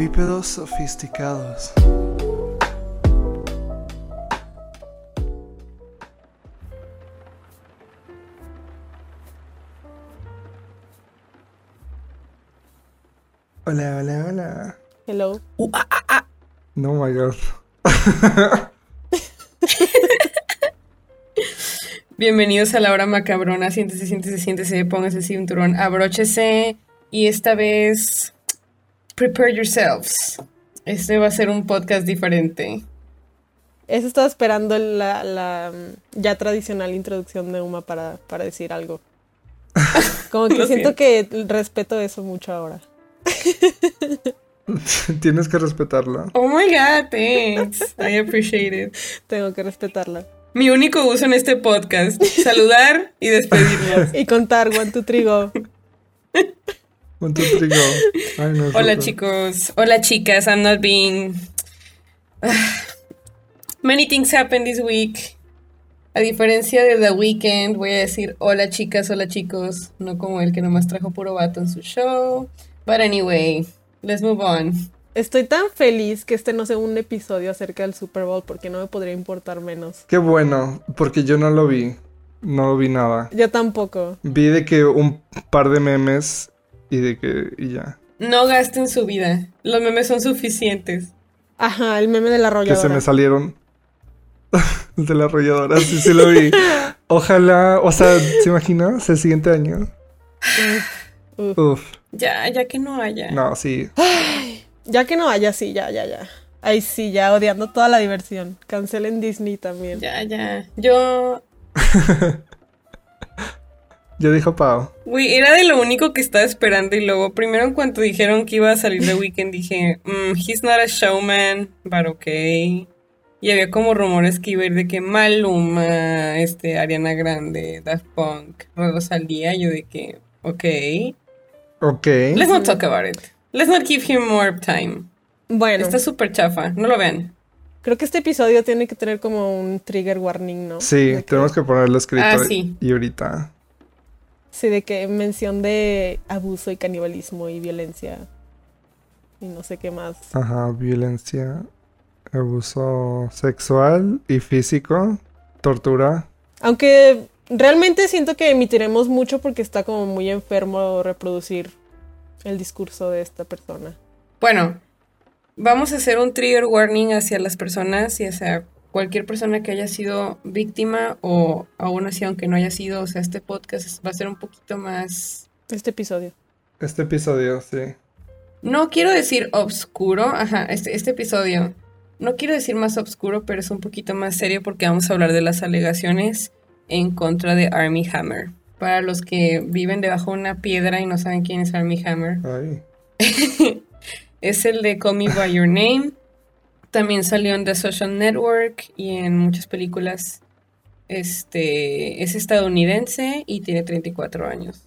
Bípedos sofisticados. Hola, hola, hola. Hello. No my god. Bienvenidos a la hora macabrona. Siéntese, siéntese, siéntese, póngase el cinturón, abróchese. Y esta vez, prepare yourselves. Este va a ser un podcast diferente. Eso estaba esperando la, la, mm, ya tradicional introducción de Uma para, para decir algo. Como que siento que respeto eso mucho ahora. Tienes que respetarlo. Oh my god, thanks. I appreciate it. Tengo que respetarla. Mi único uso en este podcast: saludar y despedirnos. Y contar, one, two, three, go. Con tu trigo. Ay, no, Hola chicos, hola chicas, I'm not being... Many things happened this week. A diferencia de The Weeknd, voy a decir hola chicas, hola chicos, no como el que nomás trajo puro vato en su show. But anyway, let's move on. Estoy tan feliz que este no sea un episodio acerca del Super Bowl porque no me podría importar menos. Qué bueno, porque yo no lo vi. No vi nada. Yo tampoco. Vi de que un par de memes y de que y ya. No gasten su vida, los memes son suficientes. Ajá, el meme de la Que arrolladora. se me salieron El de la arrolladora. Sí, sí lo vi. Ojalá, o sea, ¿se imagina? El siguiente año. Uf. Uf, Ya, ya que no haya. no, sí. Ya que no haya, sí, ya, ya, ya. Ay, sí, ya odiando toda la diversión. Cancelen Disney también. Ya, ya. Yo Ya dijo Pau. Güey, era de lo único que estaba esperando y luego primero en cuanto dijeron que iba a salir The Weeknd dije, mm, he's not a showman, but okay. Y había como rumores que iba a ir de que Maluma, este, Ariana Grande, Daft Punk, Rosalía, yo de que, ok. Ok. Let's not talk about it. Let's not give him more time. Bueno, Está súper chafa, no lo vean. creo que este episodio tiene que tener como un trigger warning, ¿no? Sí, De que- tenemos que ponerlo escrito. Ah, sí. Y ahorita. Sí, de que mención de abuso y canibalismo y violencia. Y no sé qué más. Ajá, violencia, abuso sexual y físico, tortura. Aunque realmente siento que emitiremos mucho porque está como muy enfermo reproducir el discurso de esta persona. Bueno, vamos a hacer un trigger warning hacia las personas y hacia cualquier persona que haya sido víctima o aún así aunque no haya sido, o sea, este podcast va a ser un poquito más, Este episodio. Este episodio, sí. no quiero decir obscuro, ajá, este, este episodio, no quiero decir más obscuro, pero es un poquito más serio porque vamos a hablar de las alegaciones en contra de Army Hammer. Para los que viven debajo de una piedra y no saben quién es Army Hammer, Ay. Es el de Call Me By Your Name. También salió en The Social Network y en muchas películas. Este es estadounidense y tiene 34 años.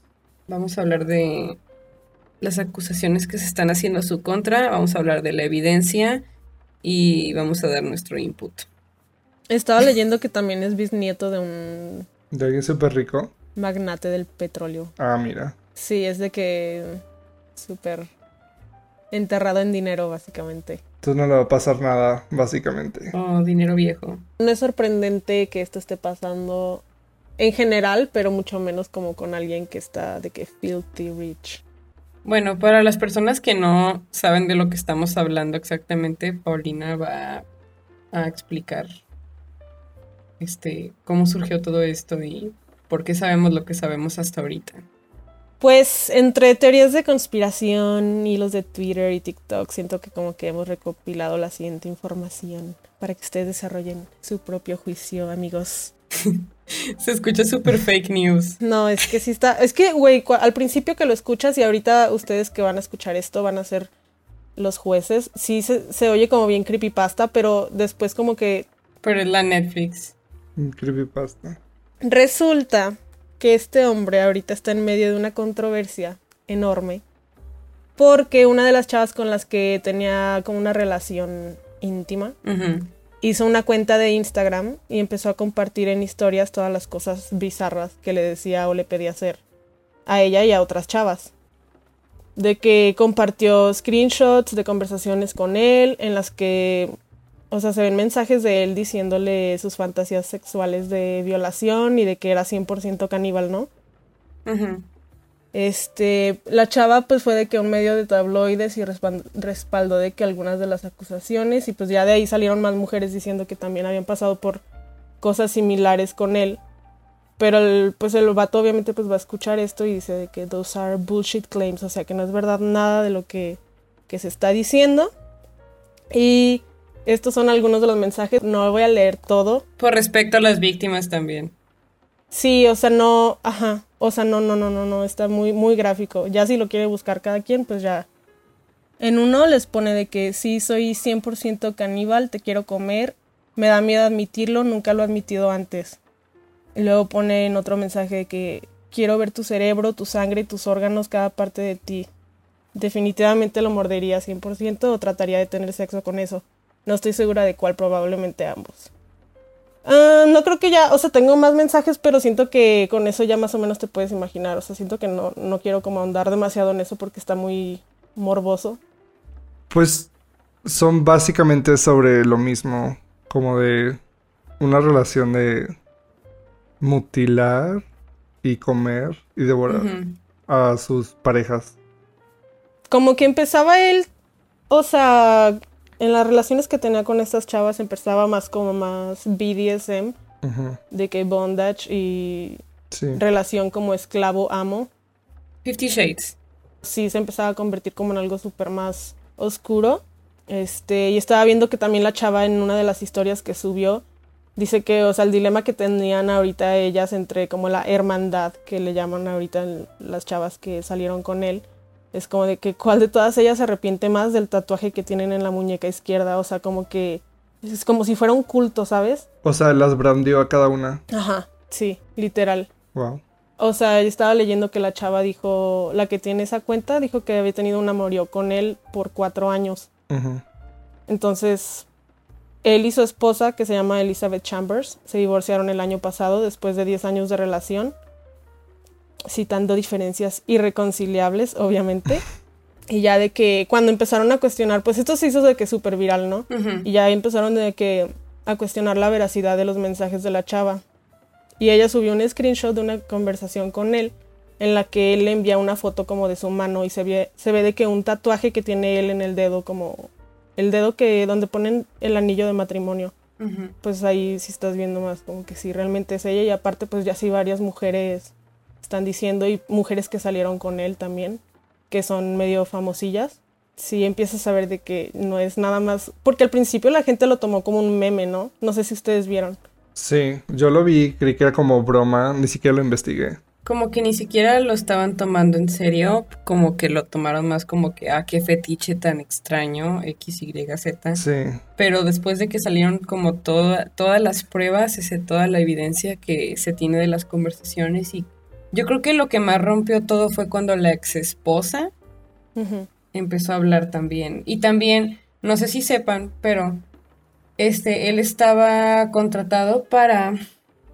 Vamos a hablar de las acusaciones que se están haciendo a su contra, vamos a hablar de la evidencia y vamos a dar nuestro input. Estaba leyendo que también es bisnieto de un ¿De alguien súper rico? magnate del petróleo. Ah, mira. Sí, es de que súper enterrado en dinero, básicamente. Entonces no le va a pasar nada, básicamente. Oh, dinero viejo. No es sorprendente que esto esté pasando en general, pero mucho menos como con alguien que está de que filthy rich. Bueno, para las personas que no saben de lo que estamos hablando exactamente, Paulina va a explicar este cómo surgió todo esto y por qué sabemos lo que sabemos hasta ahorita. Pues entre teorías de conspiración, hilos de Twitter y TikTok, siento que como que hemos recopilado la siguiente información para que ustedes desarrollen su propio juicio, amigos. Se escucha súper fake news. No, es que sí está. Es que, güey, al principio que lo escuchas y ahorita ustedes que van a escuchar esto van a ser los jueces. Sí se, se oye como bien creepypasta, pero después como que Pero es la Netflix. Un creepypasta. resulta que este hombre ahorita está en medio de una controversia enorme. Porque una de las chavas con las que tenía como una relación íntima hizo una cuenta de Instagram y empezó a compartir en historias todas las cosas bizarras que le decía o le pedía hacer a ella y a otras chavas. de que compartió screenshots de conversaciones con él en las que, o sea, se ven mensajes de él diciéndole sus fantasías sexuales de violación y de que era 100% caníbal, ¿no? Este, la chava pues fue de que un medio de tabloides y respaldó de que algunas de las acusaciones y pues ya de ahí salieron más mujeres diciendo que también habían pasado por cosas similares con él. Pero el, pues el vato obviamente pues va a escuchar esto y dice de que those are bullshit claims, o sea que no es verdad nada de lo que, que se está diciendo. Y estos son algunos de los mensajes, no voy a leer todo. Por respecto a las víctimas también. Sí, o sea, no, ajá, o sea, no, no, no, no, no, está muy, muy gráfico. Ya si lo quiere buscar cada quien, pues ya. En uno les pone de que sí, soy 100% caníbal, te quiero comer, me da miedo admitirlo, nunca lo he admitido antes. Y luego pone en otro mensaje de que quiero ver tu cerebro, tu sangre y tus órganos, cada parte de ti. Definitivamente lo mordería 100% o trataría de tener sexo con eso. No estoy segura de cuál, probablemente ambos. Ah, no creo que ya, o sea, tengo más mensajes, pero siento que con eso ya más o menos te puedes imaginar. O sea, siento que no, no quiero como ahondar demasiado en eso porque está muy morboso. Pues son básicamente sobre lo mismo, como de una relación de mutilar y comer y devorar a sus parejas. Como que empezaba él, o sea, en las relaciones que tenía con estas chavas empezaba más como más BDSM, de que bondage y relación como esclavo-amo. Fifty Shades. Sí, se empezaba a convertir como en algo súper más oscuro. Este, y estaba viendo que también la chava en una de las historias que subió dice que, o sea, el dilema que tenían ahorita ellas entre como la hermandad que le llaman ahorita las chavas que salieron con él es como de que cuál de todas ellas se arrepiente más del tatuaje que tienen en la muñeca izquierda. O sea, como que es como si fuera un culto, ¿sabes? O sea, las brandió a cada una. Ajá, sí, literal. Wow. O sea, estaba leyendo que la chava dijo, la que tiene esa cuenta, dijo que había tenido un amorío con él por cuatro años. Entonces, él y su esposa, que se llama Elizabeth Chambers, se divorciaron el año pasado después de 10 años de relación citando diferencias irreconciliables, obviamente. y ya de que cuando empezaron a cuestionar, pues esto se hizo de que súper viral, ¿no? Y ya empezaron de que a cuestionar la veracidad de los mensajes de la chava. Y ella subió un screenshot de una conversación con él en la que él le envía una foto como de su mano y se ve, se ve de que un tatuaje que tiene él en el dedo, como el dedo que donde ponen el anillo de matrimonio. Pues ahí sí estás viendo más como que sí realmente es ella y aparte pues ya sí varias mujeres están diciendo y mujeres que salieron con él también, que son medio famosillas. Sí empiezas a ver de que no es nada más, porque al principio la gente lo tomó como un meme, ¿no? No sé si ustedes vieron. Sí, yo lo vi, creí que era como broma, ni siquiera lo investigué. Como que ni siquiera lo estaban tomando en serio, como que lo tomaron más como que, ah, qué fetiche tan extraño, X, Y, Z. Sí. Pero después de que salieron como toda, todas las pruebas, ese, toda la evidencia que se tiene de las conversaciones y yo creo que lo que más rompió todo fue cuando la ex esposa empezó a hablar también. Y también, no sé si sepan, pero este, él estaba contratado para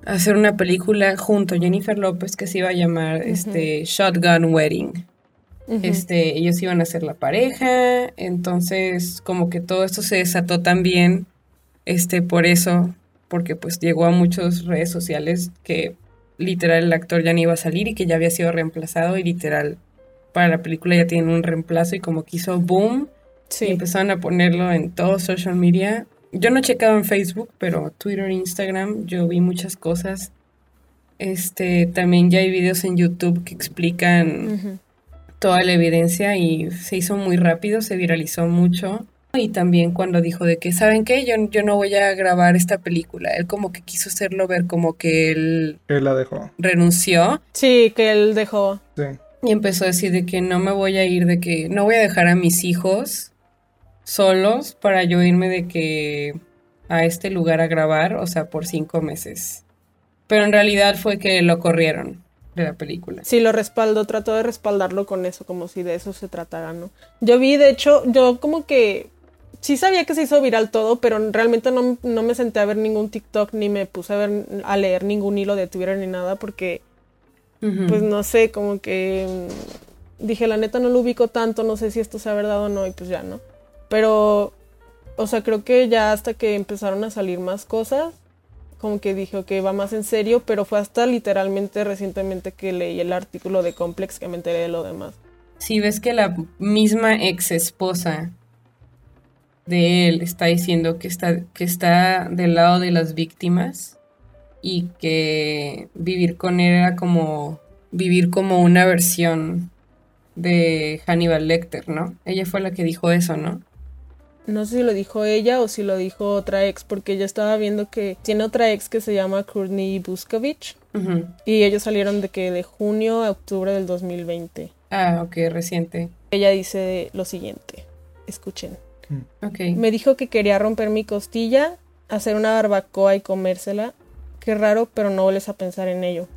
hacer una película junto a Jennifer López que se iba a llamar este, Shotgun Wedding. Este, ellos iban a ser la pareja, entonces como que todo esto se desató también, este, por eso, porque pues llegó a muchas redes sociales que literal el actor ya no iba a salir y que ya había sido reemplazado y literal para la película ya tienen un reemplazo y como que hizo boom y empezaron a ponerlo en todo social media. Yo no he checado en Facebook, pero Twitter, Instagram, yo vi muchas cosas. Este, también ya hay videos en YouTube que explican toda la evidencia y se hizo muy rápido, se viralizó mucho. Y también cuando dijo de que, ¿saben qué? Yo, yo no voy a grabar esta película. Él como que quiso hacerlo ver como que él... Él la dejó. Renunció. Sí, que él dejó. Sí. Y empezó a decir de que no me voy a ir, de que no voy a dejar a mis hijos solos para yo irme de que a este lugar a grabar, o sea, por cinco meses. Pero en realidad fue que lo corrieron de la película. Sí, lo respaldo, trató de respaldarlo con eso, como si de eso se tratara, ¿no? Yo vi, de hecho, yo como que sí sabía que se hizo viral todo, pero realmente no, me senté a ver ningún TikTok ni me puse a ver a leer ningún hilo de Twitter ni nada porque pues no sé, como que dije, la neta no lo ubico tanto, no sé si esto sea verdad o no, y pues ya, ¿no? Pero, o sea, creo que ya hasta que empezaron a salir más cosas, como que dije, ok, va más en serio, pero fue hasta literalmente recientemente que leí el artículo de Complex que me enteré de lo demás. Si ves que la misma ex esposa de él está diciendo que está, que está del lado de las víctimas y que vivir con él era como vivir como una versión de Hannibal Lecter, ¿no? Ella fue la que dijo eso, ¿no? No sé si lo dijo ella o si lo dijo otra ex, porque yo estaba viendo que tiene otra ex que se llama Courtney Buskovich Ujú. y ellos salieron de que de junio a octubre del 2020. Ah, ok, reciente. Ella dice lo siguiente, escuchen. Me dijo que quería romper mi costilla, hacer una barbacoa y comérsela. Qué raro, pero no vuelves a pensar en ello.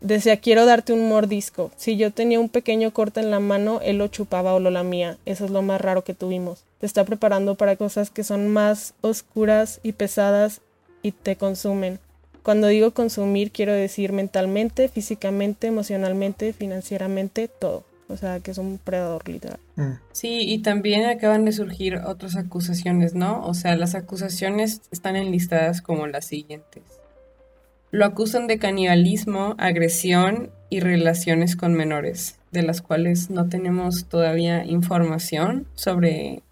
Decía, quiero darte un mordisco. Si yo tenía un pequeño corte en la mano, él lo chupaba o lo lamía. Eso es lo más raro que tuvimos. Te está preparando para cosas que son más oscuras y pesadas y te consumen. Cuando digo consumir, quiero decir mentalmente, físicamente, emocionalmente, financieramente, todo. O sea, que es un predador literal. Mm. Sí, y también acaban de surgir otras acusaciones, ¿no? O sea, las acusaciones están enlistadas como las siguientes. Lo acusan de canibalismo, agresión y relaciones con menores, de las cuales no tenemos todavía información sobre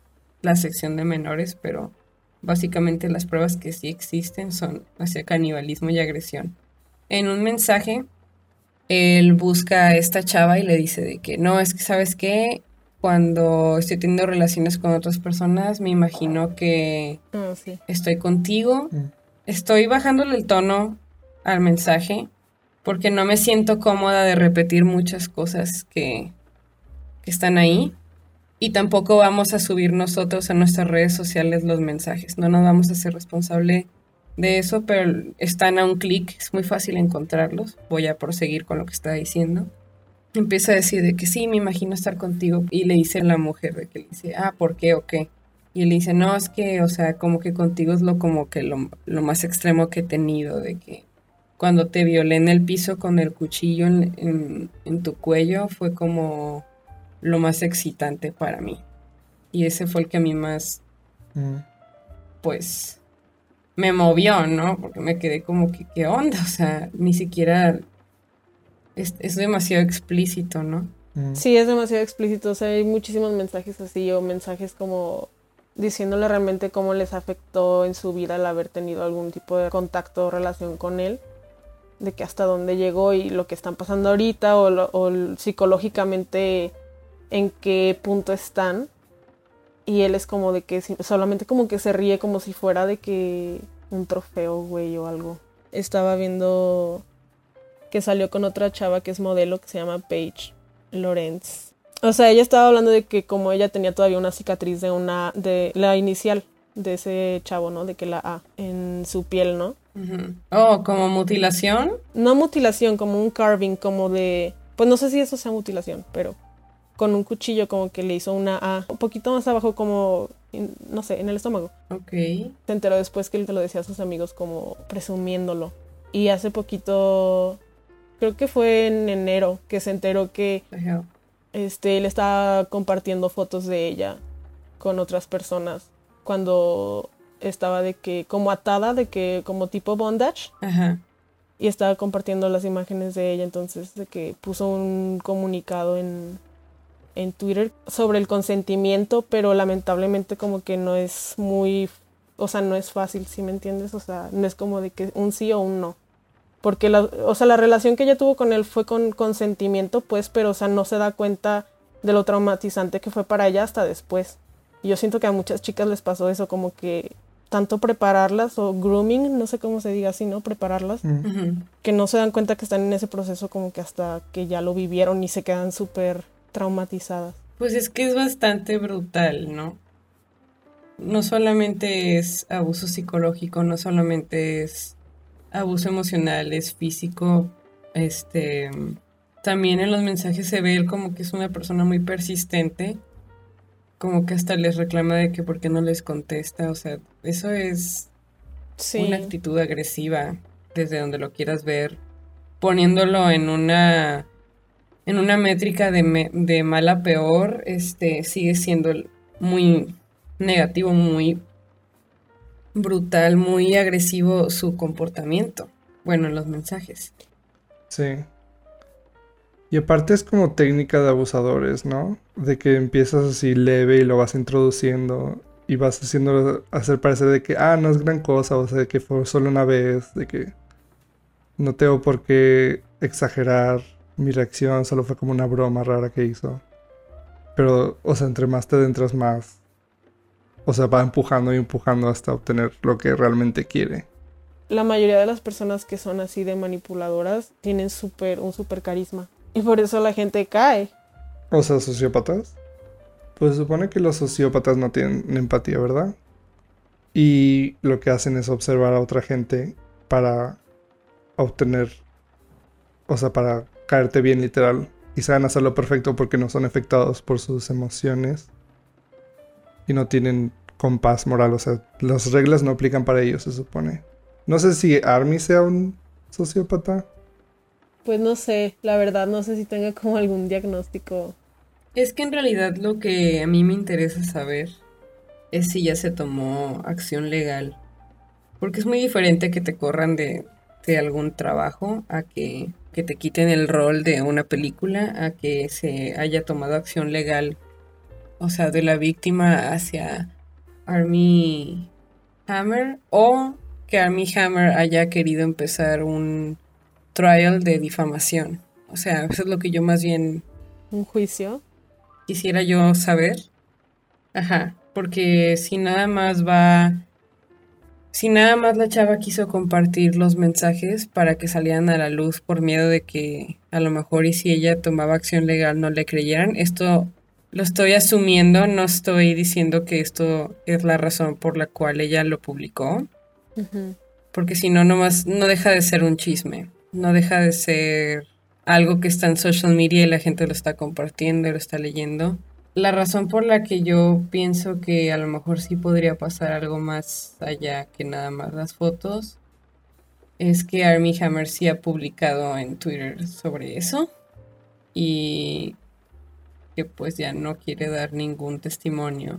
la sección de menores, pero básicamente las pruebas que sí existen son hacia canibalismo y agresión. En un mensaje, él busca a esta chava y le dice de que no, es que sabes qué, cuando estoy teniendo relaciones con otras personas, me imagino que sí. estoy contigo. Mm. Estoy bajándole el tono al mensaje porque no me siento cómoda de repetir muchas cosas que, que están ahí. Y tampoco vamos a subir nosotros a nuestras redes sociales los mensajes. No nos vamos a ser responsable de eso, pero están a un clic, es muy fácil encontrarlos. Voy a proseguir con lo que está diciendo. Empieza a decir de que sí, me imagino estar contigo. Y le dice a la mujer de que le dice, ah, ¿por qué o qué? Y él dice, no, es que, o sea, como que contigo es lo como que lo, lo más extremo que he tenido, de que cuando te violé en el piso con el cuchillo en, en- en tu cuello fue como lo más excitante para mí. Y ese fue el que a mí más, Mm. pues, me movió, ¿no? Porque me quedé como que, ¿qué onda? O sea, ni siquiera es, es demasiado explícito, ¿no? Mm. Sí, es demasiado explícito. O sea, hay muchísimos mensajes así o mensajes como diciéndole realmente cómo les afectó en su vida el haber tenido algún tipo de contacto o relación con él. De que hasta dónde llegó y lo que están pasando ahorita o, lo- o psicológicamente en qué punto están. Y él es como de que solamente como que se ríe como si fuera de que un trofeo, güey, o algo. Estaba viendo que salió con otra chava que es modelo que se llama Paige Lorenz. O sea, ella estaba hablando de que como ella tenía todavía una cicatriz de una de la inicial de ese chavo, ¿no? De que la A en su piel, ¿no? Oh, como mutilación. No mutilación, como un carving, como de pues no sé si eso sea mutilación, pero con un cuchillo como que le hizo una A un poquito más abajo como no sé, en el estómago. Ok. Se enteró después que él te lo decía a sus amigos como presumiéndolo. Y hace poquito creo que fue en enero que se enteró que este, él estaba compartiendo fotos de ella con otras personas cuando estaba de que, como atada, de que, como tipo bondage, Ajá. y estaba compartiendo las imágenes de ella, entonces de que puso un comunicado en, en Twitter sobre el consentimiento, pero lamentablemente como que no es muy, o sea, no es fácil, ¿sí me entiendes? O sea, no es como de que un sí o un no. Porque la, o sea, la relación que ella tuvo con él fue con consentimiento, pues, pero o sea, no se da cuenta de lo traumatizante que fue para ella hasta después. Y yo siento que a muchas chicas les pasó eso, como que tanto prepararlas o grooming, no sé cómo se diga así, ¿no? Prepararlas Mm. Que no se dan cuenta que están en ese proceso como que hasta que ya lo vivieron y se quedan súper traumatizadas. Pues es que es bastante brutal, ¿no? No solamente es abuso psicológico, no solamente es abuso emocional, es físico. Este, también en los mensajes se ve él como que es una persona muy persistente, como que hasta les reclama de que por qué no les contesta, o sea, eso es Sí. una actitud agresiva desde donde lo quieras ver, poniéndolo en una en una métrica de, me- de mal a peor, este, sigue siendo muy negativo, muy brutal, muy agresivo su comportamiento. Bueno, en los mensajes. Sí. Y aparte es como técnica de abusadores, ¿no? De que empiezas así leve y lo vas introduciendo y vas haciendo hacer parecer de que, ah, no es gran cosa, o sea, de que fue solo una vez, de que no tengo por qué exagerar mi reacción, solo fue como una broma rara que hizo. Pero, o sea, entre más te adentras más, o sea, va empujando y empujando hasta obtener lo que realmente quiere. La mayoría de las personas que son así de manipuladoras tienen súper, un súper carisma. Y por eso la gente cae. O sea, sociópatas. Pues supone que los sociópatas no tienen empatía, ¿verdad? Y lo que hacen es observar a otra gente para obtener, o sea, para caerte bien literal. Y saben hacerlo perfecto porque no son afectados por sus emociones. Y no tienen compás moral, o sea, las reglas no aplican para ellos, se supone. No sé si Army sea un sociópata. Pues no sé, la verdad no sé si tenga como algún diagnóstico. Es que en realidad lo que a mí me interesa saber es si ya se tomó acción legal. Porque es muy diferente que te corran de, de algún trabajo a que, que te quiten el rol de una película, a que se haya tomado acción legal, o sea, de la víctima hacia Army Hammer, o que Army Hammer haya querido empezar un trial de difamación. O sea, eso es lo que yo más bien Un juicio. quisiera yo saber. Ajá, porque si nada más va, si nada más la chava quiso compartir los mensajes para que salieran a la luz por miedo de que a lo mejor y si ella tomaba acción legal no le creyeran, esto lo estoy asumiendo, no estoy diciendo que esto es la razón por la cual ella lo publicó, porque si no, nomás no deja de ser un chisme, no deja de ser algo que está en social media y la gente lo está compartiendo y lo está leyendo. La razón por la que yo pienso que a lo mejor sí podría pasar algo más allá que nada más las fotos es que Armie Hammer sí ha publicado en Twitter sobre eso y que pues ya no quiere dar ningún testimonio.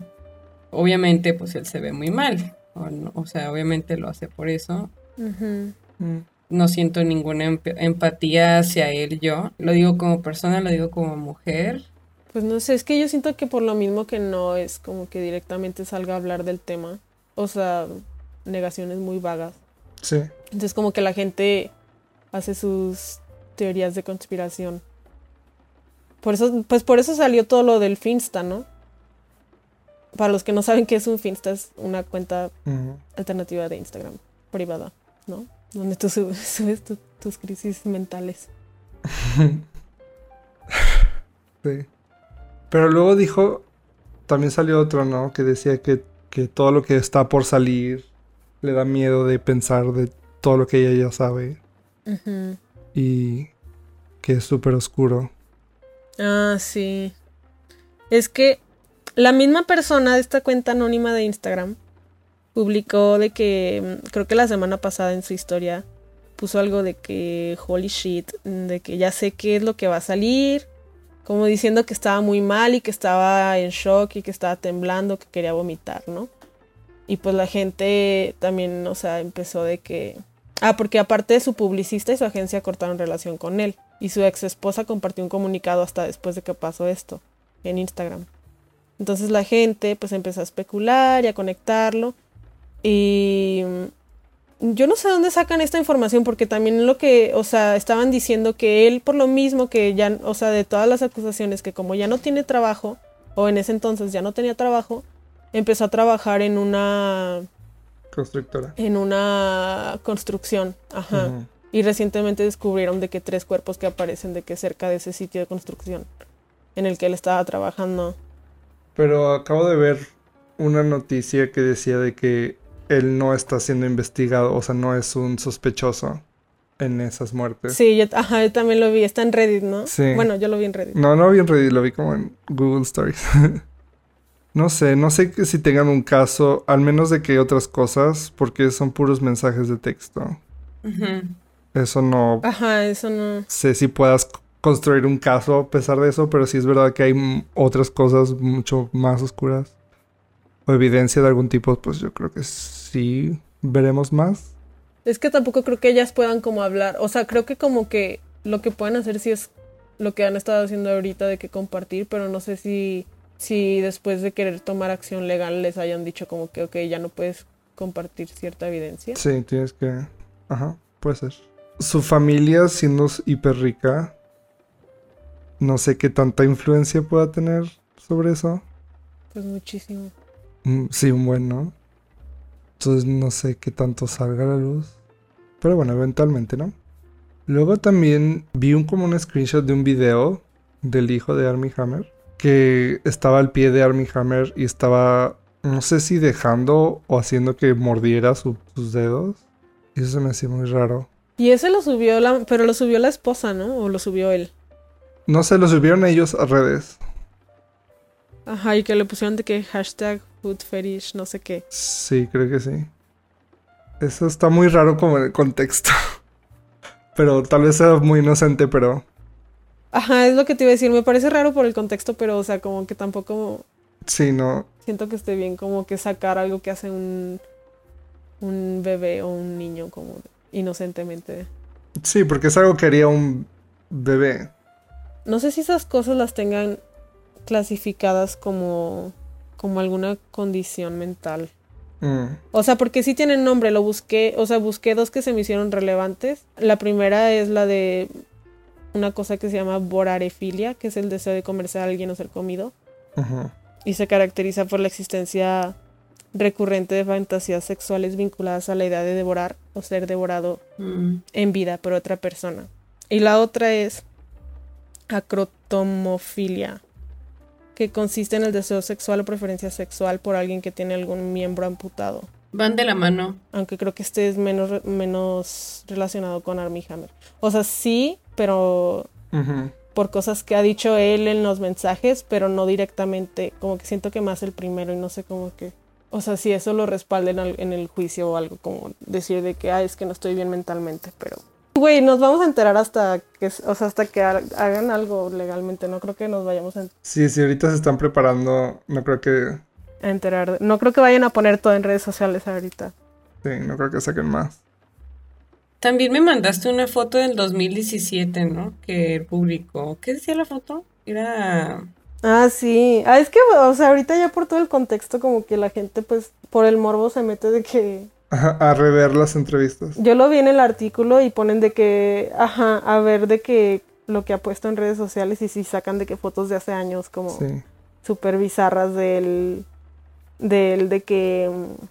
Obviamente pues él se ve muy mal, o, no- o sea, obviamente lo hace por eso. Mm. no siento ninguna emp- empatía hacia él yo. Lo digo como persona, lo digo como mujer. Pues no sé, es que yo siento que por lo mismo que no es como que directamente salga a hablar del tema. O sea, negaciones muy vagas. Sí. Entonces como que la gente hace sus teorías de conspiración. Por eso, pues por eso salió todo lo del Finsta, ¿no? Para los que no saben qué es un Finsta, es una cuenta alternativa de Instagram, privada, ¿no? Donde tú subes, subes tu- tus crisis mentales. Sí. Pero luego dijo, también salió otro, ¿no? Que decía que, que todo lo que está por salir le da miedo de pensar de todo lo que ella ya sabe y que es súper oscuro. Ah, sí. Es que la misma persona de esta cuenta anónima de Instagram publicó de que, mm, creo que la semana pasada en su historia, puso algo de que, holy shit, de que ya sé qué es lo que va a salir, como diciendo que estaba muy mal y que estaba en shock y que estaba temblando, que quería vomitar, ¿no? Y pues la gente también, o sea, empezó de que... Ah, porque aparte de su publicista y su agencia cortaron relación con él. Y su ex esposa compartió un comunicado hasta después de que pasó esto en Instagram. Entonces la gente pues empezó a especular y a conectarlo. Y yo no sé dónde sacan esta información porque también lo que, o sea, estaban diciendo que él por lo mismo que ya, o sea, de todas las acusaciones que como ya no tiene trabajo, o en ese entonces ya no tenía trabajo, empezó a trabajar en una Constructora. en una construcción, ajá. Y recientemente descubrieron de que tres cuerpos que aparecen de que cerca de ese sitio de construcción en el que él estaba trabajando. Pero acabo de ver una noticia que decía de que él no está siendo investigado, o sea, no es un sospechoso en esas muertes. Sí, yo, ajá, yo también lo vi, está en Reddit, ¿no? Sí. Bueno, yo lo vi en Reddit. No, no vi en Reddit, lo vi como en Google Stories. no sé, no sé que si tengan un caso, al menos de que otras cosas, porque son puros mensajes de texto. Ujú. Eso no Ajá, eso no. sé si puedas construir un caso a pesar de eso, pero sí es verdad que hay m- otras cosas mucho más oscuras. O evidencia de algún tipo, pues yo creo que sí veremos más. Es que tampoco creo que ellas puedan como hablar. O sea, creo que como que lo que pueden hacer sí es lo que han estado haciendo ahorita de que compartir, pero no sé si, si después de querer tomar acción legal les hayan dicho como que, ok, ya no puedes compartir cierta evidencia. Sí, tienes que... Ajá, puede ser. Su familia, siendo hiper rica, no sé qué tanta influencia pueda tener sobre eso. Pues muchísimo. Mm, Sí, un buen, ¿no? Entonces no sé qué tanto salga a la luz. Pero bueno, eventualmente, ¿no? Luego también vi un como un screenshot de un video del hijo de Armie Hammer. Que estaba al pie de Armie Hammer y estaba, no sé si dejando o haciendo que mordiera su- sus dedos. Y eso se me hacía muy raro. Y ese lo subió la, pero lo subió la esposa, ¿no? O lo subió él. No sé, lo subieron ellos a redes. Ajá, y que le pusieron de que hashtag food fetish, no sé qué. Sí, creo que sí. Eso está muy raro como en el contexto. Pero tal vez sea muy inocente, pero Ajá, es lo que te iba a decir. Me parece raro por el contexto, pero, o sea, como que tampoco sí, no. siento que esté bien como que sacar algo que hace un, un bebé o un niño como inocentemente. Sí, porque es algo que haría un bebé. No sé si esas cosas las tengan clasificadas como, como alguna condición mental. Mm, O sea, porque sí tienen nombre, lo busqué, o sea, busqué dos que se me hicieron relevantes. La primera es la de una cosa que se llama borarefilia, que es el deseo de comerse a alguien o ser comido. y se caracteriza por la existencia recurrente de fantasías sexuales vinculadas a la idea de devorar o ser devorado Mm. en vida por otra persona. Y la otra es acrotomofilia, que consiste en el deseo sexual o preferencia sexual por alguien que tiene algún miembro amputado. Van de la mano. Aunque creo que este es menos, menos relacionado con Armie Hammer. O sea, sí, pero por cosas que ha dicho él en los mensajes, pero no directamente. Como que siento que más el primero y no sé cómo que. O sea, si eso lo respalden al- en el juicio o algo, como decir de que, ah, es que no estoy bien mentalmente, pero. Güey, nos vamos a enterar hasta que, o sea, hasta que ha- hagan algo legalmente. No creo que nos vayamos a Sí, si ahorita se están preparando, no creo que. a enterar. No creo que vayan a poner todo en redes sociales ahorita. Sí, no creo que saquen más. También me mandaste una foto del 2017, ¿no? Que publicó. ¿Qué decía la foto? Era. Ah, sí. Ah, es que, o sea, ahorita ya por todo el contexto, como que la gente, pues, por el morbo se mete de que Ajá, a rever las entrevistas. Yo lo vi en el artículo y ponen de que, ajá, a ver de que lo que ha puesto en redes sociales y si sacan de que fotos de hace años como Sí. súper bizarras del, del, de que mm,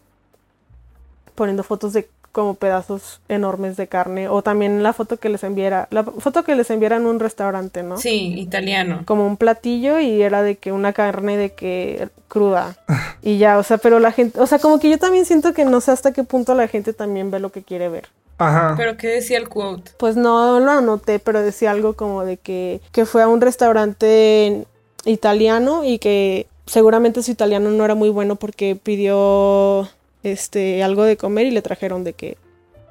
poniendo fotos de como pedazos enormes de carne o también la foto que les enviara, la foto que les enviara en un restaurante, ¿no? Sí, italiano. Como un platillo y era de que una carne de que cruda y ya, o sea, pero la gente, o sea, como que yo también siento que no sé hasta qué punto la gente también ve lo que quiere ver. Ajá. Pero ¿qué decía el quote? Pues no lo anoté, pero decía algo como de que, que fue a un restaurante italiano y que seguramente su italiano no era muy bueno porque pidió este algo de comer y le trajeron de que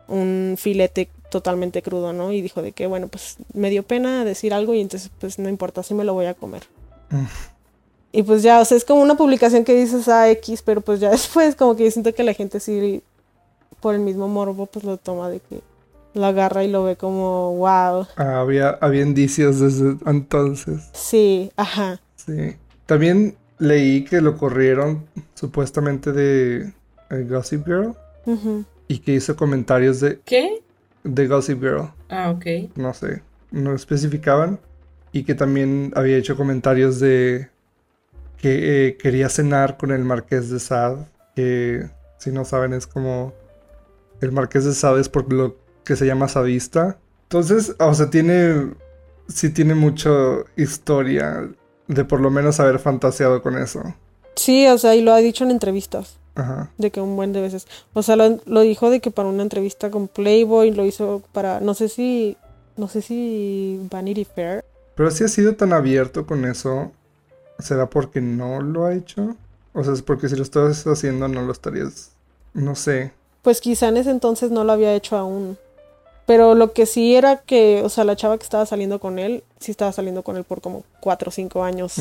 un filete totalmente crudo, ¿no? Y dijo de que bueno, pues me dio pena decir algo y entonces pues no importa, sí me lo voy a comer. Mm. Y pues ya, o sea, es como una publicación que dices a X, pero pues ya después como que yo siento que la gente sí por el mismo morbo pues lo toma de que lo agarra y lo ve como wow. Ah, había, había indicios desde entonces. Sí, ajá. Sí. También leí que lo corrieron supuestamente de Gossip Girl y que hizo comentarios de, ¿Qué? de Gossip Girl. Ah, ok. No sé, no especificaban. Y que también había hecho comentarios de que eh, quería cenar con el Marqués de Sade. Que si no saben es como... El Marqués de Sade es por lo que se llama sadista. Entonces, o sea, tiene... Sí tiene mucha historia de por lo menos haber fantaseado con eso. Sí, o sea, y lo ha dicho en entrevistas, Ajá. de que un buen de veces. O sea, lo, lo dijo de que para una entrevista con Playboy, lo hizo para, no sé si, no sé si Vanity Fair. Pero si ha sido tan abierto con eso, ¿será porque no lo ha hecho? O sea, es porque si lo estás haciendo no lo estarías... No sé. Pues quizá en ese entonces no lo había hecho aún. Pero lo que sí era que, o sea, la chava que estaba saliendo con él, sí estaba saliendo con él por como cuatro o cinco años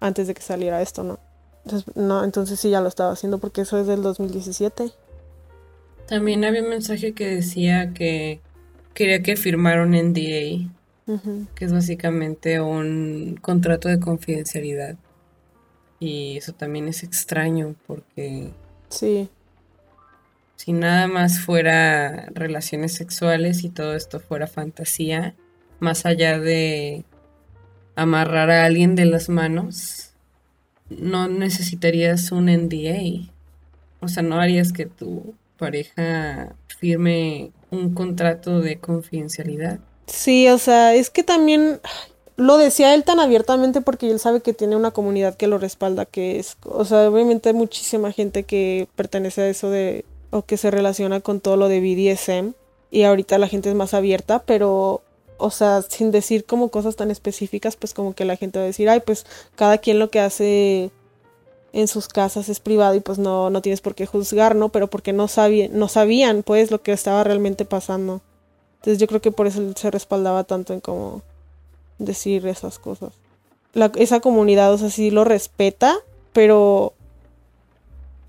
antes de que saliera esto, ¿no? Entonces, no, entonces sí ya lo estaba haciendo porque eso es del 2017. También había un mensaje que decía que quería que firmara un NDA, que es básicamente un contrato de confidencialidad. Y eso también es extraño porque Sí, si nada más fuera relaciones sexuales y todo esto fuera fantasía, más allá de amarrar a alguien de las manos, no necesitarías un NDA. O sea, no harías que tu pareja firme un contrato de confidencialidad. Sí, o sea, es que también lo decía él tan abiertamente porque él sabe que tiene una comunidad que lo respalda, que es, o sea, obviamente hay muchísima gente que pertenece a eso de, o que se relaciona con todo lo de BDSM, y ahorita la gente es más abierta, pero, o sea, sin decir como cosas tan específicas, pues como que la gente va a decir, ay, pues cada quien lo que hace en sus casas es privado y pues no, no tienes por qué juzgar, ¿no? Pero porque no, no sabían, pues, lo que estaba realmente pasando. Entonces yo creo que por eso se respaldaba tanto en cómo decir esas cosas. Esa comunidad, o sea, sí lo respeta, pero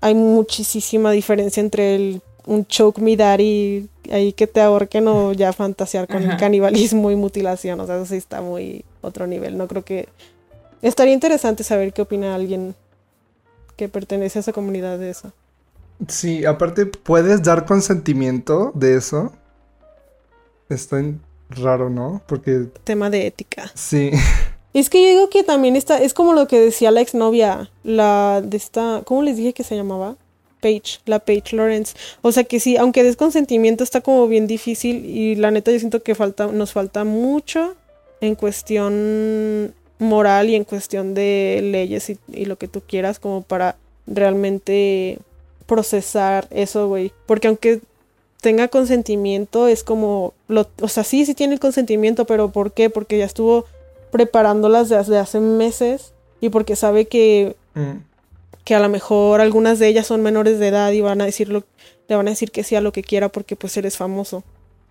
hay muchísima diferencia entre el, un choke me daddy ahí que te ahorquen o ya fantasear con Ajá. canibalismo y mutilación. O sea, eso sí está muy otro nivel. No creo que... Estaría interesante saber qué opina alguien que pertenece a esa comunidad de eso. Sí, aparte, ¿puedes dar consentimiento de eso? Está en- raro, ¿no? Porque Tema de ética. sí, Es que yo digo que también está, es como lo que decía la exnovia, la de esta, ¿cómo les dije que se llamaba? Paige, la Paige Lawrence. O sea que sí, aunque des consentimiento está como bien difícil y la neta yo siento que falta, nos falta mucho en cuestión moral y en cuestión de leyes y, y lo que tú quieras como para realmente procesar eso, güey. Porque aunque tenga consentimiento es como, lo, o sea, sí, sí tiene el consentimiento, pero ¿por qué? Porque ya estuvo preparándolas desde hace meses y porque sabe que, mm, que a lo mejor algunas de ellas son menores de edad y van a decirlo, le van a decir que sí a lo que quiera porque pues eres famoso.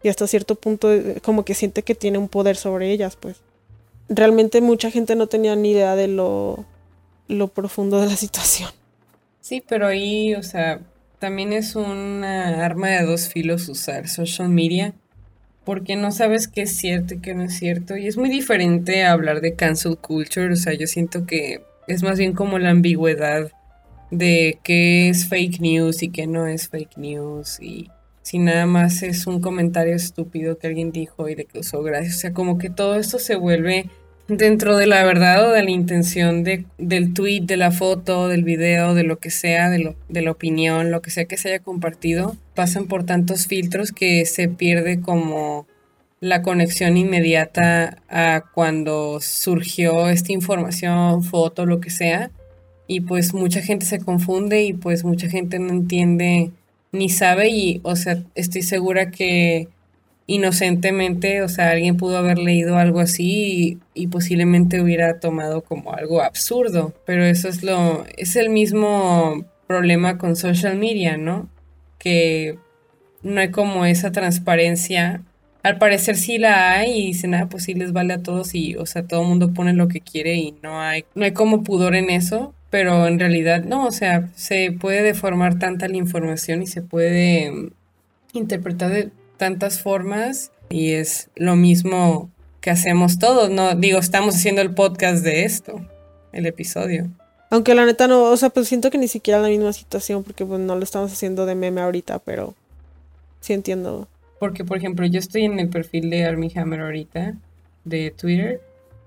Y hasta cierto punto eh, como que siente que tiene un poder sobre ellas, pues. Realmente mucha gente no tenía ni idea de lo, lo profundo de la situación. Sí, pero ahí, o sea, también es una arma de dos filos usar social media, porque no sabes qué es cierto y qué no es cierto. Y es muy diferente hablar de cancel culture, o sea, yo siento que es más bien como la ambigüedad de qué es fake news y qué no es fake news. Y si nada más es un comentario estúpido que alguien dijo y le causó gracia. O sea, como que todo esto se vuelve dentro de la verdad o de la intención de, del tweet, de la foto, del video, de lo que sea, de, lo, de la opinión, lo que sea que se haya compartido, pasan por tantos filtros que se pierde como la conexión inmediata a cuando surgió esta información, foto, lo que sea. Y pues mucha gente se confunde y pues mucha gente no entiende ni sabe y, o sea, estoy segura que inocentemente, o sea, alguien pudo haber leído algo así y, y posiblemente hubiera tomado como algo absurdo, pero eso es lo, es el mismo problema con social media, ¿no? Que no hay como esa transparencia. Al parecer sí la hay y dicen, ah, pues sí les vale a todos y, o sea, todo el mundo pone lo que quiere y no hay, no hay como pudor en eso, pero en realidad no, o sea, se puede deformar tanta la información y se puede mm, interpretar de tantas formas y es lo mismo que hacemos todos, ¿no? Digo, estamos haciendo el podcast de esto, el episodio. Aunque la neta no, o sea, pues siento que ni siquiera la misma situación porque pues no lo estamos haciendo de meme ahorita, pero sí entiendo. Porque, por ejemplo, yo estoy en el perfil de Army Hammer ahorita, de Twitter,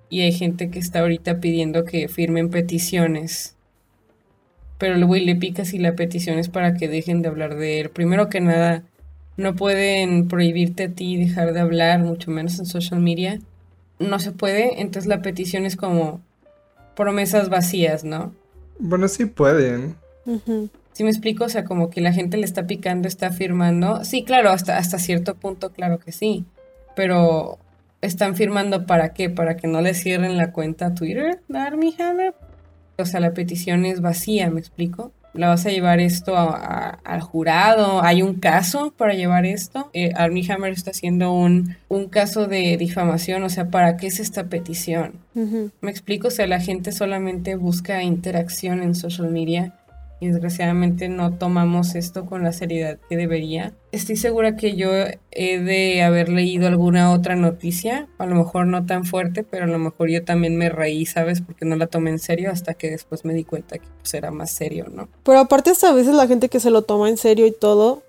y hay gente que está ahorita pidiendo que firmen peticiones. Pero el güey le pica si la petición es para que dejen de hablar de él. Primero que nada, no pueden prohibirte a ti dejar de hablar, mucho menos en social media. No se puede, entonces la petición es como promesas vacías, ¿no? bueno, sí pueden. Ujú. ¿Sí me explico? O sea, como que la gente le está picando, está firmando. Sí, claro, hasta, hasta cierto punto, claro que sí. Pero, ¿están firmando para qué? ¿Para que no le cierren la cuenta a Twitter de Army Hammer? O sea, la petición es vacía, ¿me explico? la vas a llevar esto al jurado, hay un caso para llevar esto. Eh, Armie Hammer está haciendo un, un caso de difamación, o sea, ¿para qué es esta petición? Me explico, o sea, la gente solamente busca interacción en social media y desgraciadamente no tomamos esto con la seriedad que debería. Estoy segura que yo he de haber leído alguna otra noticia, a lo mejor no tan fuerte, pero a lo mejor yo también me reí, ¿sabes? Porque no la tomé en serio hasta que después me di cuenta que pues era más serio, ¿no? Pero aparte hasta a veces la gente que se lo toma en serio y todo,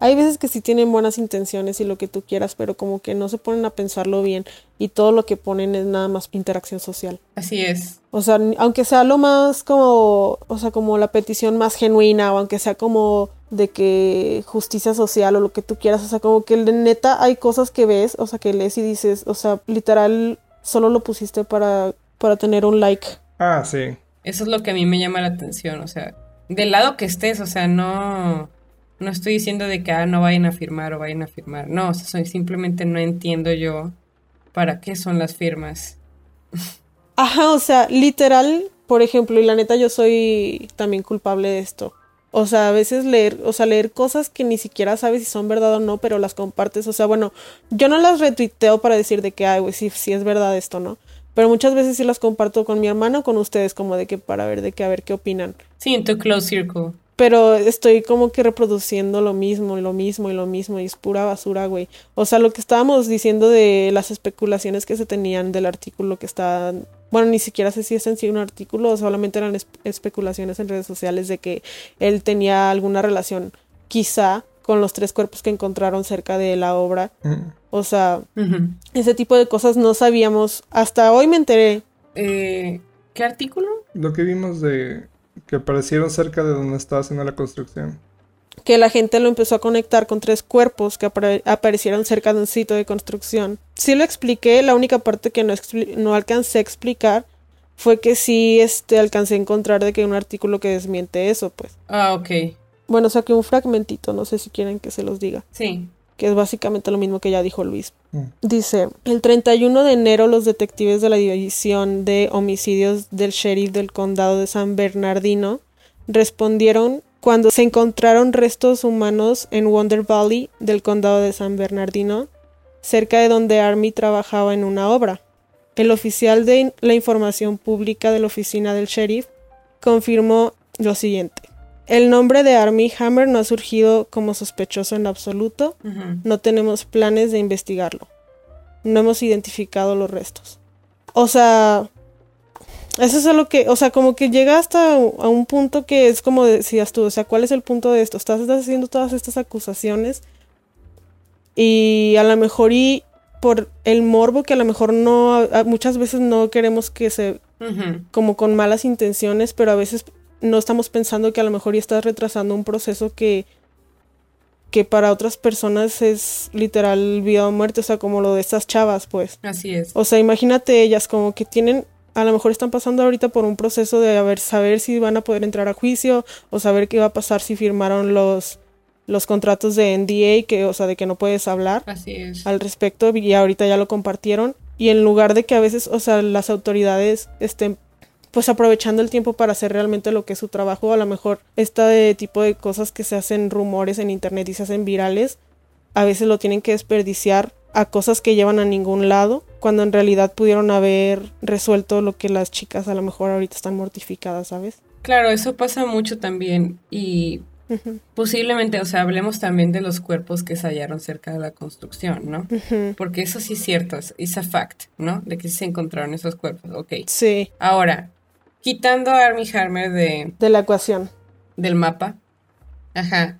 hay veces que sí tienen buenas intenciones y lo que tú quieras, pero como que no se ponen a pensarlo bien y todo lo que ponen es nada más interacción social. Así es. O sea, aunque sea lo más como, o sea, como la petición más genuina o aunque sea como de que justicia social o lo que tú quieras, o sea, como que neta hay cosas que ves, o sea, que lees y dices, o sea, literal solo lo pusiste para para tener un like. Ah, sí. Eso es lo que a mí me llama la atención, o sea, del lado que estés, o sea, no no estoy diciendo de que ah, no vayan a firmar o vayan a firmar. No, simplemente no entiendo yo para qué son las firmas. Ajá, o sea, literal, por ejemplo, y la neta yo soy también culpable de esto. O sea, a veces leer, o sea, leer cosas que ni siquiera sabes si son verdad o no, pero las compartes. O sea, bueno, yo no las retuiteo para decir de que, ay, güey, sí, sí es verdad esto, ¿no? Pero muchas veces sí las comparto con mi hermano o con ustedes, como de que para ver de qué, a ver qué opinan. Sí, en tu close circle pero estoy como que reproduciendo lo mismo y lo mismo y lo mismo y es pura basura, güey. O sea, lo que estábamos diciendo de las especulaciones que se tenían del artículo que está, bueno, ni siquiera sé si es en sí un artículo o solamente eran especulaciones en redes sociales de que él tenía alguna relación, quizá, con los tres cuerpos que encontraron cerca de la obra. Mm. O sea, ese tipo de cosas no sabíamos. Hasta hoy me enteré. Eh, ¿Qué artículo? Lo que vimos de que aparecieron cerca de donde estaba haciendo la construcción. Que la gente lo empezó a conectar con tres cuerpos que aparecieron cerca de un sitio de construcción. Sí lo expliqué, la única parte que no, no alcancé a explicar fue que sí este, alcancé a encontrar de que hay un artículo que desmiente eso, pues. Ah, ok. Bueno, saqué un fragmentito, no sé si quieren que se los diga. Sí que es básicamente lo mismo que ya dijo Luis. Mm. Dice, el 31 de enero los detectives de la División de Homicidios del Sheriff del Condado de San Bernardino respondieron cuando se encontraron restos humanos en Wonder Valley del Condado de San Bernardino, cerca de donde Army trabajaba en una obra. El oficial de la información pública de la oficina del sheriff confirmó lo siguiente. El nombre de Armie Hammer no ha surgido como sospechoso en absoluto. No tenemos planes de investigarlo. No hemos identificado los restos. O sea, eso es lo que, o sea, como que llega hasta a un punto que es como decías tú, o sea, ¿cuál es el punto de esto? Estás haciendo todas estas acusaciones y a lo mejor y por el morbo que a lo mejor no, muchas veces no queremos que se, como con malas intenciones, pero a veces no estamos pensando que a lo mejor ya estás retrasando un proceso que, que para otras personas es literal vida o muerte, o sea, como lo de estas chavas, pues. Así es. O sea, imagínate ellas como que tienen, a lo mejor están pasando ahorita por un proceso de a ver, saber si van a poder entrar a juicio o saber qué va a pasar si firmaron los los contratos de NDA, que, o sea, de que no puedes hablar Así es. al respecto y ahorita ya lo compartieron. Y en lugar de que a veces, o sea, las autoridades estén pues aprovechando el tiempo para hacer realmente lo que es su trabajo. A lo mejor este tipo de cosas que se hacen rumores en internet y se hacen virales, a veces lo tienen que desperdiciar a cosas que llevan a ningún lado, cuando en realidad pudieron haber resuelto lo que las chicas a lo mejor ahorita están mortificadas, ¿sabes? Claro, eso pasa mucho también y posiblemente, o sea, hablemos también de los cuerpos que se hallaron cerca de la construcción, ¿no? Porque eso sí es cierto, es a fact, ¿no? De que se encontraron esos cuerpos, ok. Sí. Ahora, Quitando a Armie Harmer de... De la ecuación. Del mapa. Ajá.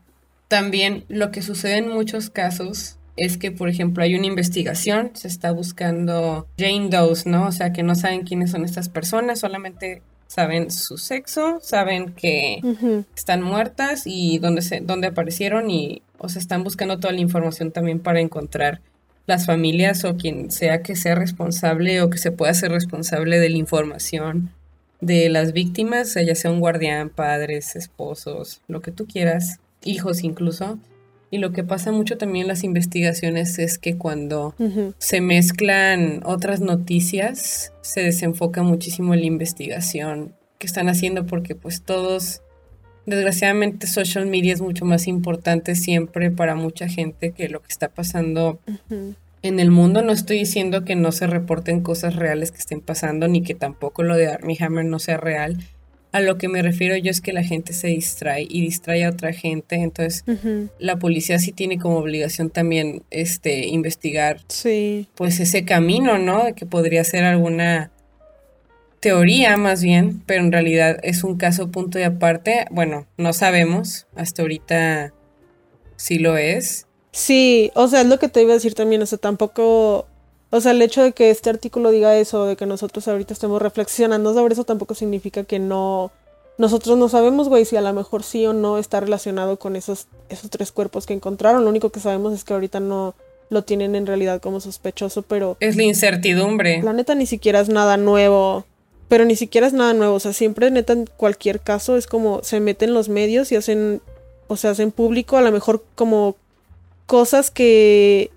También lo que sucede en muchos casos es que, por ejemplo, hay una investigación, se está buscando Jane Doe's, ¿no? O sea, que no saben quiénes son estas personas, solamente saben su sexo, saben que están muertas y dónde, se, dónde aparecieron y, o se están buscando toda la información también para encontrar las familias o quien sea que sea responsable o que se pueda ser responsable de la información de las víctimas, ya sea un guardián, padres, esposos, lo que tú quieras, hijos incluso. Y lo que pasa mucho también en las investigaciones es que cuando se mezclan otras noticias, se desenfoca muchísimo en la investigación que están haciendo porque pues todos desgraciadamente social media es mucho más importante siempre para mucha gente que lo que está pasando en el mundo. No estoy diciendo que no se reporten cosas reales que estén pasando, ni que tampoco lo de Armie Hammer no sea real. A lo que me refiero yo es que la gente se distrae y distrae a otra gente. Entonces, la policía sí tiene como obligación también este investigar sí. pues ese camino, ¿no? De que podría ser alguna teoría más bien, pero en realidad es un caso punto y aparte. Bueno, no sabemos. Hasta ahorita sí lo es. Sí, o sea, es lo que te iba a decir también, o sea, tampoco, o sea, el hecho de que este artículo diga eso, de que nosotros ahorita estemos reflexionando sobre eso, tampoco significa que no, nosotros no sabemos, güey, si a lo mejor sí o no está relacionado con esos, esos tres cuerpos que encontraron, lo único que sabemos es que ahorita no lo tienen en realidad como sospechoso, pero... Es la incertidumbre. La neta ni siquiera es nada nuevo, pero ni siquiera es nada nuevo, o sea, siempre neta en cualquier caso es como se meten los medios y hacen, o sea, hacen público a lo mejor como cosas que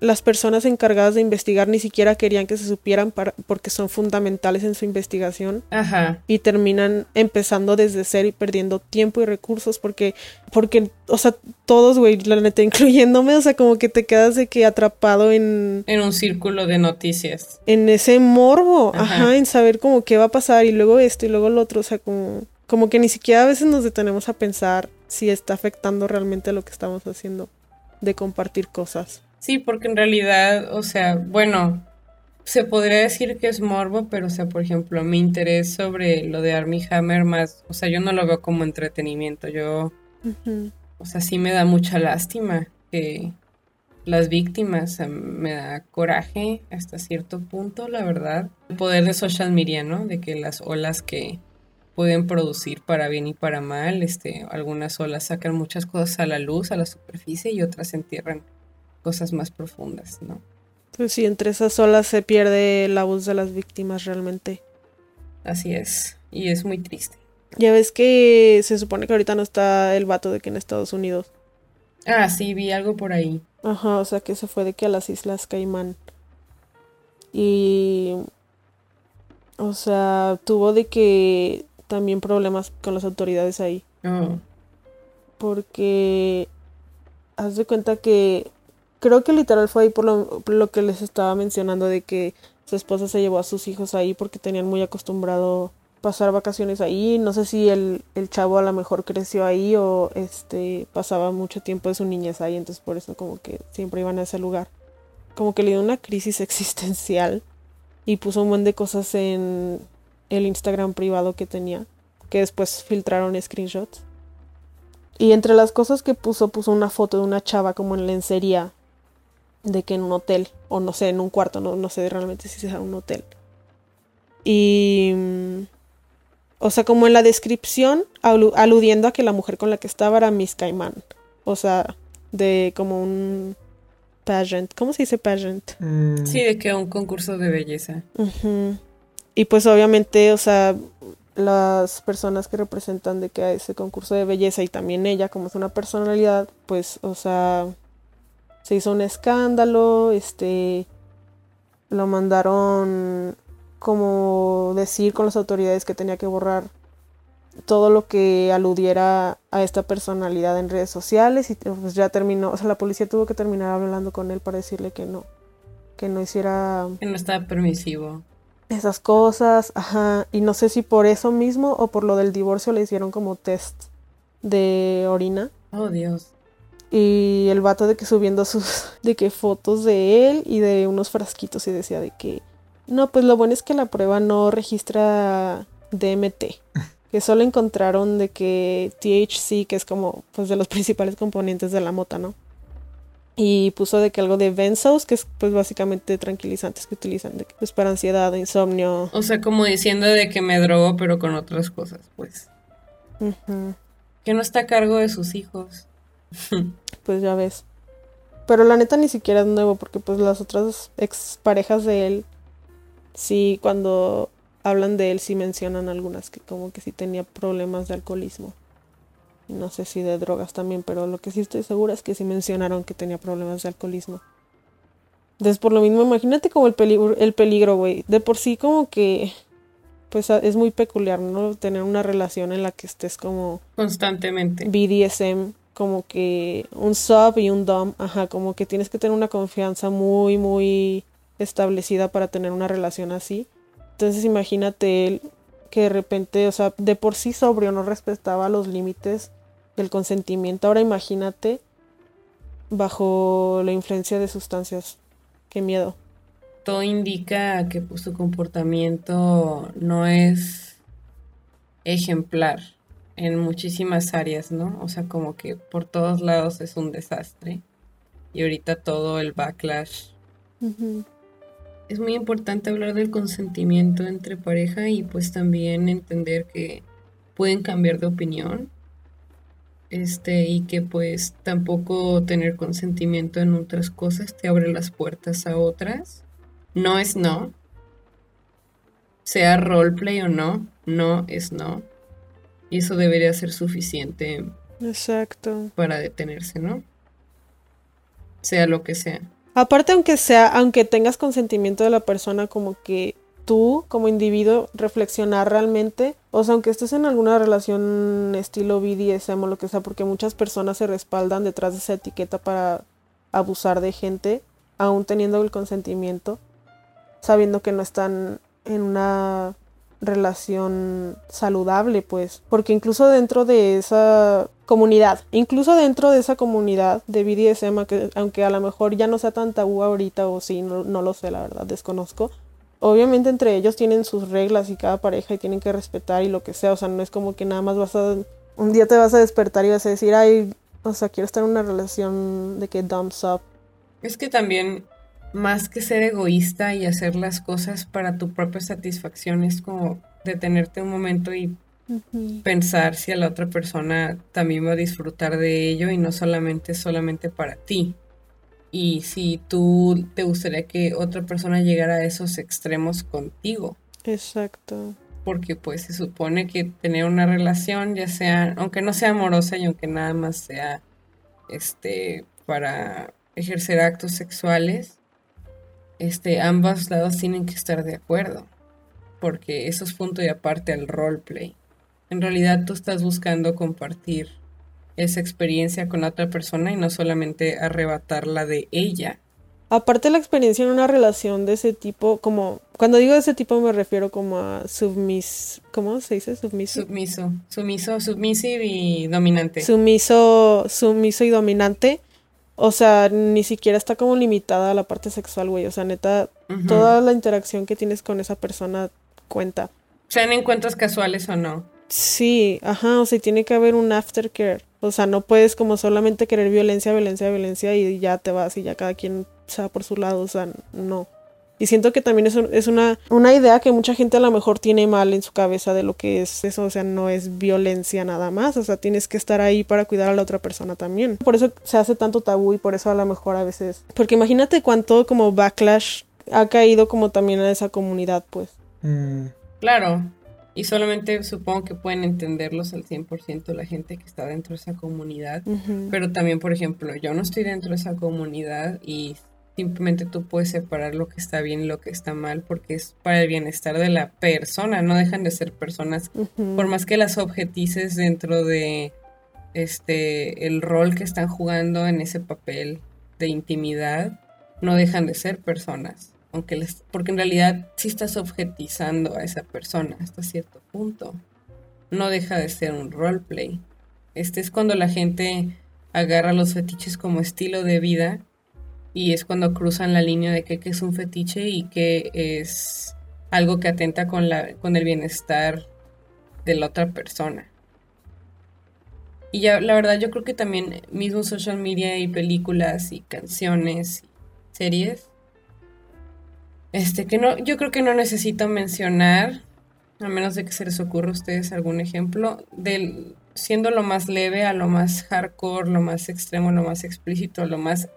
las personas encargadas de investigar ni siquiera querían que se supieran para, porque son fundamentales en su investigación. Ajá. Y terminan empezando desde cero y perdiendo tiempo y recursos porque, porque, o sea, todos, güey, la neta, incluyéndome, o sea, como que te quedas de que atrapado en... En un círculo de noticias. En ese morbo, ajá, en saber como qué va a pasar y luego esto y luego lo otro, o sea, como, como que ni siquiera a veces nos detenemos a pensar si está afectando realmente lo que estamos haciendo de compartir cosas. Sí, porque en realidad, o sea, bueno, se podría decir que es morbo, pero o sea, por ejemplo, mi interés sobre lo de Army Hammer más, o sea, yo no lo veo como entretenimiento, yo, o sea, sí me da mucha lástima que las víctimas, me da coraje hasta cierto punto, la verdad. El poder de social media, ¿no? De que las olas que pueden producir para bien y para mal. Este, algunas olas sacan muchas cosas a la luz, a la superficie, y otras entierran cosas más profundas, ¿no? Pues sí, entre esas olas se pierde la voz de las víctimas realmente. Así es, y es muy triste. Ya ves que se supone que ahorita no está el vato de que en Estados Unidos. Ah, sí, vi algo por ahí. Ajá, o sea que se fue de que a las Islas Caimán. Y... O sea, tuvo de que también problemas con las autoridades ahí. Oh. Porque haz de cuenta que creo que literal fue ahí por lo, que les estaba mencionando de que su esposa se llevó a sus hijos ahí porque tenían muy acostumbrado pasar vacaciones ahí. No sé si el, el chavo a lo mejor creció ahí o este pasaba mucho tiempo de su niñez ahí, entonces por eso como que siempre iban a ese lugar. Como que le dio una crisis existencial y puso un montón de cosas en el Instagram privado que tenía, que después filtraron screenshots. Y entre las cosas que puso, puso una foto de una chava como en lencería, de que en un hotel, o no sé, en un cuarto, no, no sé realmente si sea un hotel. Y... Mm, o sea, como en la descripción, aludiendo a que la mujer con la que estaba era Miss Caimán. O sea, de como un pageant. ¿Cómo se dice pageant? Mm. Sí, de que un concurso de belleza. Y pues obviamente, o sea, las personas que representan de que a ese concurso de belleza y también ella como es una personalidad, pues, o sea, se hizo un escándalo, este, lo mandaron como decir con las autoridades que tenía que borrar todo lo que aludiera a esta personalidad en redes sociales y pues ya terminó, o sea, la policía tuvo que terminar hablando con él para decirle que no, que no hiciera... Que no estaba permisivo esas cosas, ajá, y no sé si por eso mismo o por lo del divorcio le hicieron como test de orina. Oh, Dios. Y el vato de que subiendo sus, de que fotos de él y de unos frasquitos y decía de que, no, pues lo bueno es que la prueba no registra DMT, que solo encontraron de que THC, que es como, pues de los principales componentes de la mota, ¿no? Y puso de que algo de benzos, que es pues básicamente tranquilizantes que utilizan de, pues para ansiedad, insomnio. O sea, como diciendo de que me drogo pero con otras cosas, pues. Que no está a cargo de sus hijos. pues ya ves. Pero la neta ni siquiera es nuevo porque pues las otras ex parejas de él sí cuando hablan de él sí mencionan algunas que como que sí tenía problemas de alcoholismo no sé si de drogas también, pero lo que sí estoy segura es que sí mencionaron que tenía problemas de alcoholismo. Entonces, por lo mismo, imagínate como el peligro, el peligro, güey. De por sí como que pues es muy peculiar, ¿no? Tener una relación en la que estés como constantemente. BDSM, como que un sub y un dom, ajá, como que tienes que tener una confianza muy, muy establecida para tener una relación así. Entonces imagínate él que de repente, o sea, de por sí sobrio no respetaba los límites del consentimiento. Ahora imagínate bajo la influencia de sustancias. Qué miedo todo indica que pues, su comportamiento no es ejemplar en muchísimas áreas, ¿no? O sea, como que por todos lados es un desastre. Y ahorita todo el backlash. Es muy importante hablar del consentimiento entre pareja y pues también entender que pueden cambiar de opinión. Este, y que pues tampoco tener consentimiento en otras cosas te abre las puertas a otras no es no. Sea roleplay o no, no es no. Y eso debería ser suficiente. Exacto. Para detenerse, ¿no? Sea lo que sea. Aparte, aunque sea, aunque tengas consentimiento de la persona, como que tú, como individuo, reflexionar realmente. O sea, aunque estés en alguna relación estilo BDSM o lo que sea, porque muchas personas se respaldan detrás de esa etiqueta para abusar de gente, aún teniendo el consentimiento sabiendo que no están en una relación saludable, pues, porque incluso dentro de esa comunidad, incluso dentro de esa comunidad de BDSM, aunque a lo mejor ya no sea tan tabú ahorita o sí, no, no lo sé, la verdad, desconozco. Obviamente entre ellos tienen sus reglas y cada pareja y tienen que respetar y lo que sea, o sea, no es como que nada más vas a un día te vas a despertar y vas a decir, ay, o sea, quiero estar en una relación de que dumps up. Es que también más que ser egoísta y hacer las cosas para tu propia satisfacción, es como detenerte un momento y pensar si a la otra persona también va a disfrutar de ello y no solamente solamente para ti. Y si tú te gustaría que otra persona llegara a esos extremos contigo. Exacto. Porque pues se supone que tener una relación, ya sea, aunque no sea amorosa y aunque nada más sea este para ejercer actos sexuales, este, ambos lados tienen que estar de acuerdo, porque eso es punto y aparte al roleplay. En realidad tú estás buscando compartir esa experiencia con otra persona y no solamente arrebatarla de ella. Aparte la experiencia en una relación de ese tipo, como cuando digo de ese tipo me refiero como a submis, ¿cómo se dice? Submiso. Submiso, sumiso, submisive y dominante. Sumiso, sumiso y dominante o sea, ni siquiera está como limitada a la parte sexual, güey. O sea, neta, toda la interacción que tienes con esa persona cuenta. Sean encuentros casuales o no. Sí, ajá, o sea, tiene que haber un aftercare. O sea, no puedes como solamente querer violencia, violencia, violencia y ya te vas y ya cada quien se va por su lado. O sea, no. Y siento que también es, es una, una idea que mucha gente a lo mejor tiene mal en su cabeza de lo que es eso, o sea, no es violencia nada más, o sea, tienes que estar ahí para cuidar a la otra persona también. Por eso se hace tanto tabú y por eso a lo mejor a veces... Porque imagínate cuánto como backlash ha caído como también a esa comunidad, pues. Mm. Claro, y solamente supongo que pueden entenderlos al 100% la gente que está dentro de esa comunidad. Pero también, por ejemplo, yo no estoy dentro de esa comunidad y simplemente tú puedes separar lo que está bien y lo que está mal porque es para el bienestar de la persona, no dejan de ser personas, por más que las objetices dentro de este el rol que están jugando en ese papel de intimidad, no dejan de ser personas, aunque les, porque en realidad sí estás objetizando a esa persona hasta cierto punto. No deja de ser un roleplay. Este es cuando la gente agarra los fetiches como estilo de vida y es cuando cruzan la línea de que, es un fetiche y que es algo que atenta con, la, con el bienestar de la otra persona. Y ya, la verdad, yo creo que también mismo social media y películas y canciones y series. Este, que no, yo creo que no necesito mencionar, a menos de que se les ocurra a ustedes algún ejemplo, del siendo lo más leve a lo más hardcore, lo más extremo, lo más explícito, lo más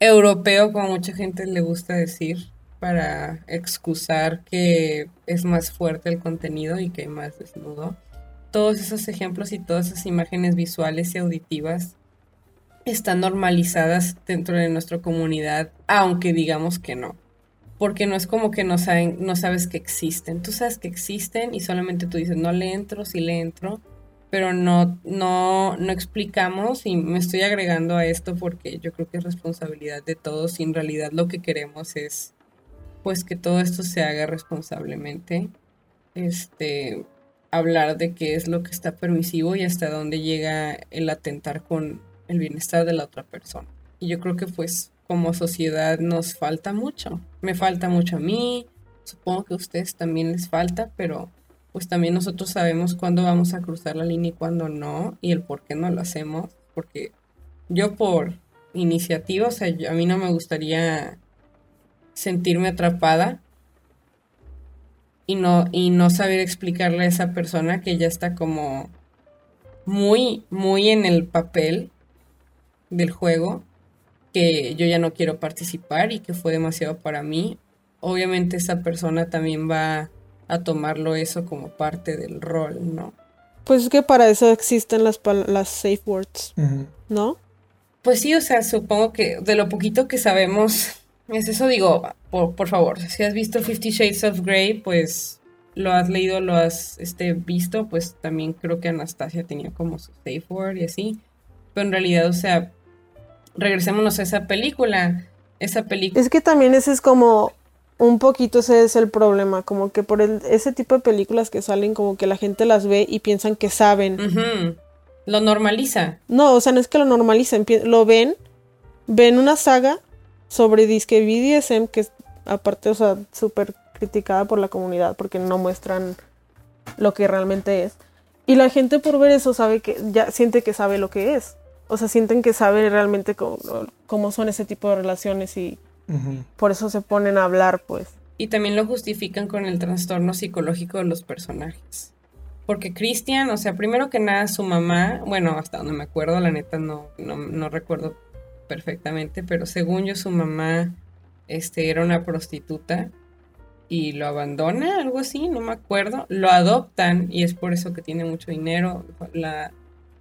europeo, como mucha gente le gusta decir, para excusar que es más fuerte el contenido y que hay más desnudo. Todos esos ejemplos y todas esas imágenes visuales y auditivas están normalizadas dentro de nuestra comunidad, aunque digamos que no. Porque no es como que no, saben, no sabes que existen. Tú sabes que existen y solamente tú dices, no le entro, sí le entro, pero no, no, no explicamos y me estoy agregando a esto porque yo creo que es responsabilidad de todos y en realidad lo que queremos es pues que todo esto se haga responsablemente. Este, hablar de qué es lo que está permisivo y hasta dónde llega el atentar con el bienestar de la otra persona. Y yo creo que pues como sociedad nos falta mucho. Me falta mucho a mí, supongo que a ustedes también les falta, pero pues también nosotros sabemos cuándo vamos a cruzar la línea y cuándo no, y el por qué no lo hacemos, porque yo por iniciativa, o sea, a mí no me gustaría sentirme atrapada y no, y no saber explicarle a esa persona que ya está como muy, muy en el papel del juego, que yo ya no quiero participar y que fue demasiado para mí. Obviamente esa persona también va a tomarlo eso como parte del rol, ¿no? Pues es que para eso existen las, las safe words, ¿no? Pues sí, o sea, supongo que de lo poquito que sabemos es eso, digo, por, favor, si has visto Fifty Shades of Grey, pues lo has leído, lo has este, visto, pues también creo que Anastasia tenía como su safe word y así. Pero en realidad, o sea, regresémonos a esa película. Esa película. Es que también ese es como un poquito ese es el problema, como que por el, ese tipo de películas que salen, como que la gente las ve y piensan que saben. Lo normaliza. No, o sea, no es que lo normalicen, lo ven, ven una saga sobre disque BDSM, que es aparte, o sea, súper criticada por la comunidad porque no muestran lo que realmente es. Y la gente por ver eso sabe que, ya siente que sabe lo que es. O sea, sienten que sabe realmente cómo, son ese tipo de relaciones y por eso se ponen a hablar, pues. Y también lo justifican con el trastorno psicológico de los personajes. Porque Christian, o sea, primero que nada, su mamá, bueno, hasta donde me acuerdo, la neta no, no, no recuerdo perfectamente, pero según yo su mamá este, era una prostituta y lo abandona, algo así, no me acuerdo. Lo adoptan y es por eso que tiene mucho dinero. La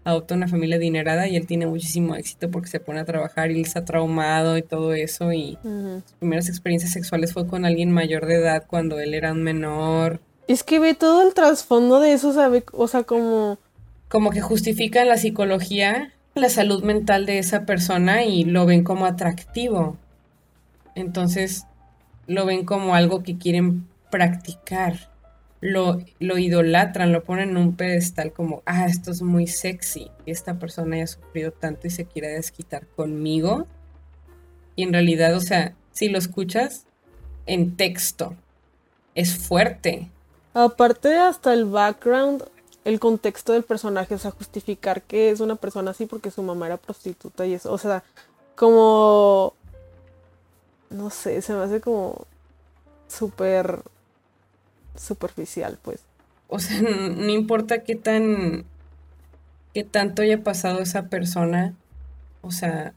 adopta una familia adinerada y él tiene muchísimo éxito porque se pone a trabajar y él está traumado y todo eso. Y sus primeras experiencias sexuales fue con alguien mayor de edad cuando él era un menor. Es que ve todo el trasfondo de eso, ¿sabe? O sea, como... Como que justifica la psicología la salud mental de esa persona y lo ven como atractivo. Entonces lo ven como algo que quieren practicar. Lo, lo idolatran, lo ponen en un pedestal como, ah, esto es muy sexy. Esta persona haya sufrido tanto y se quiere desquitar conmigo. Y en realidad, o sea, si lo escuchas en texto, es fuerte. Aparte hasta el background, el contexto del personaje, o sea, justificar que es una persona así porque su mamá era prostituta y eso, o sea, como, no sé, se me hace como súper superficial, pues. O sea, no importa qué tan, qué tanto haya pasado esa persona, o sea,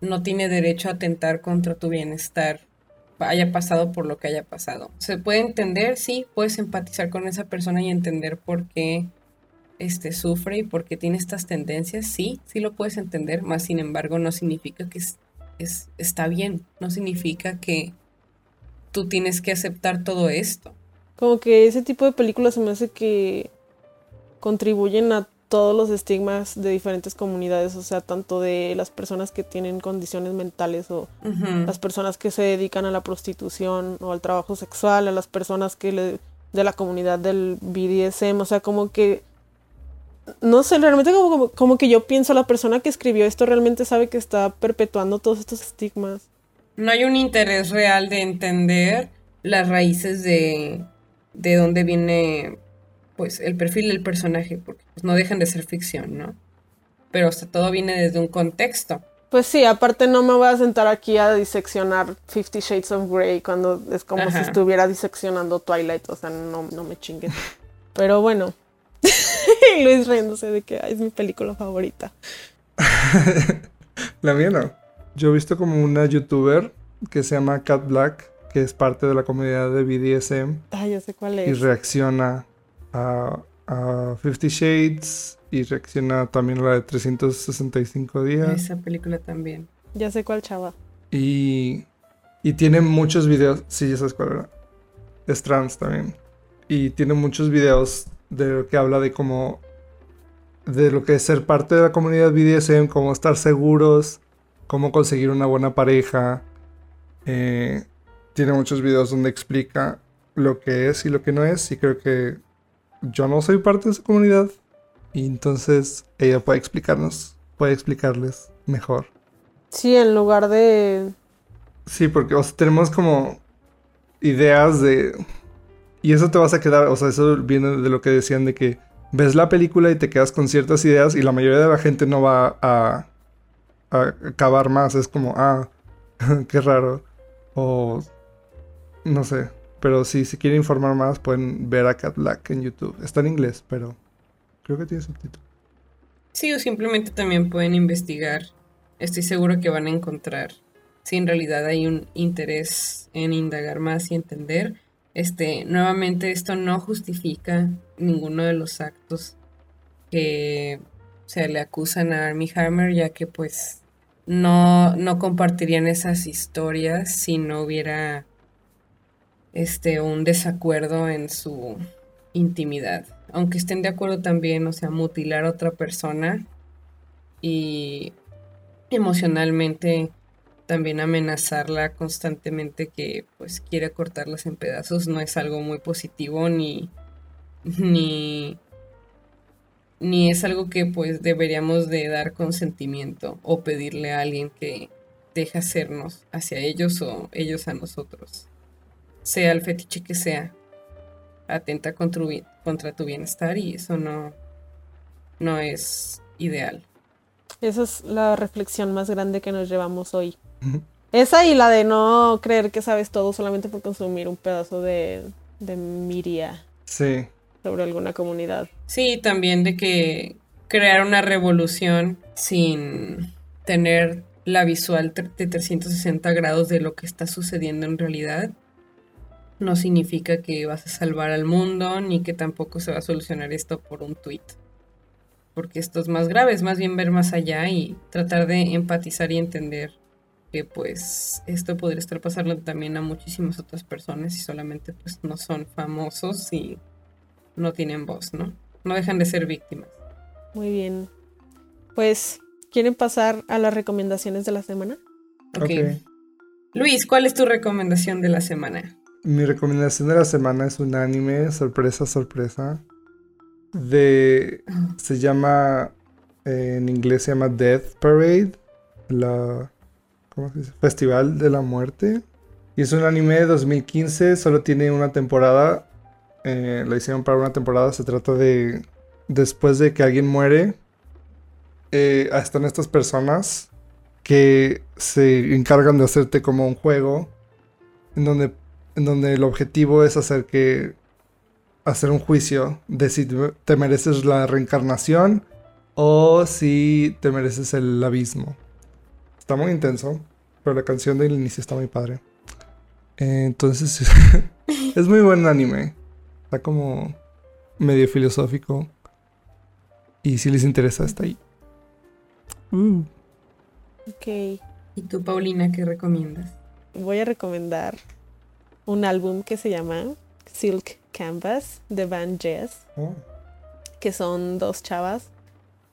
no tiene derecho a atentar contra tu bienestar haya pasado por lo que haya pasado. Se puede entender, sí, puedes empatizar con esa persona y entender por qué este, sufre y por qué tiene estas tendencias, sí, sí lo puedes entender, más sin embargo no significa que es, está bien, no significa que tú tienes que aceptar todo esto. Como que ese tipo de películas se me hace que contribuyen a todos los estigmas de diferentes comunidades, o sea, tanto de las personas que tienen condiciones mentales o las personas que se dedican a la prostitución o al trabajo sexual, a las personas que le, de la comunidad del BDSM, o sea, como que no sé, realmente como, como, que yo pienso la persona que escribió esto realmente sabe que está perpetuando todos estos estigmas. No hay un interés real de entender las raíces de, de dónde viene pues el perfil del personaje, porque pues, no dejan de ser ficción, ¿no? Pero hasta todo viene desde un contexto. Pues sí, aparte no me voy a sentar aquí a diseccionar Fifty Shades of Grey cuando es como si estuviera diseccionando Twilight, o sea, no, no me chinguen. Pero bueno, Luis riéndose de que es mi película favorita. La mía no. Yo he visto como una youtuber que se llama Cat Black, que es parte de la comunidad de BDSM. Ah, ya sé cuál es. Y reacciona a, a Fifty Shades y reacciona también a la de 365 días. Esa película también. Ya sé cuál chava. Y Y tiene muchos videos. Sí, ya sabes cuál era. Es trans también. Y tiene muchos videos de lo que habla de cómo. De lo que es ser parte de la comunidad BDSM, cómo estar seguros, cómo conseguir una buena pareja. Eh, tiene muchos videos donde explica lo que es y lo que no es. Y creo que yo no soy parte de esa comunidad. Y entonces ella puede explicarnos, puede explicarles mejor. Sí, en lugar de... Sí, porque o sea, tenemos como ideas de... Y eso te vas a quedar, o sea, eso viene de lo que decían de que ves la película y te quedas con ciertas ideas y la mayoría de la gente no va a, a acabar más. Es como, ah, qué raro. O no sé. Pero si se quieren informar más, pueden ver a Cat Black en YouTube. Está en inglés, pero creo que tiene subtítulo. Sí, o simplemente también pueden investigar. Estoy seguro que van a encontrar si en realidad hay un interés en indagar más y entender. Este, nuevamente, esto no justifica ninguno de los actos que se le acusan a Armie Hammer, ya que pues no, no compartirían esas historias si no hubiera este, un desacuerdo en su intimidad. Aunque estén de acuerdo también, o sea, mutilar a otra persona y emocionalmente también amenazarla constantemente que pues quiere cortarlas en pedazos no es algo muy positivo ni ni ni es algo que pues deberíamos de dar consentimiento o pedirle a alguien que deje hacernos hacia ellos o ellos a nosotros sea el fetiche que sea, atenta contra, contra tu bienestar y eso no, no es ideal. Esa es la reflexión más grande que nos llevamos hoy. Esa y la de no creer que sabes todo solamente por consumir un pedazo de, de miria. Sí. Sobre alguna comunidad. Sí, también de que crear una revolución sin tener la visual de 360 grados de lo que está sucediendo en realidad no significa que vas a salvar al mundo ni que tampoco se va a solucionar esto por un tweet. Porque esto es más grave, es más bien ver más allá y tratar de empatizar y entender que pues esto podría estar pasando también a muchísimas otras personas y solamente pues no son famosos y no tienen voz, ¿no? No dejan de ser víctimas. Muy bien. Pues, ¿quieren pasar a las recomendaciones de la semana? Ok. Luis, ¿cuál es tu recomendación de la semana? Mi recomendación de la semana es un anime, sorpresa, sorpresa. De. Se llama. en inglés se llama Death Parade. La. ¿Cómo se dice? Festival de la Muerte. Y es un anime de 2015, solo tiene una temporada. Eh, lo hicieron para una temporada. Se trata de. Después de que alguien muere. Eh, están estas personas que se encargan de hacerte como un juego. En donde en donde el objetivo es hacer que hacer un juicio de si te mereces la reencarnación o si te mereces el abismo. Está muy intenso, pero la canción del inicio está muy padre. entonces es muy buen anime. Está como medio filosófico. Y si les interesa, está ahí. Uh. Ok. ¿Y tú, Paulina, qué recomiendas? Voy a recomendar un álbum que se llama Silk Canvas de Van Jess, oh. que son dos chavas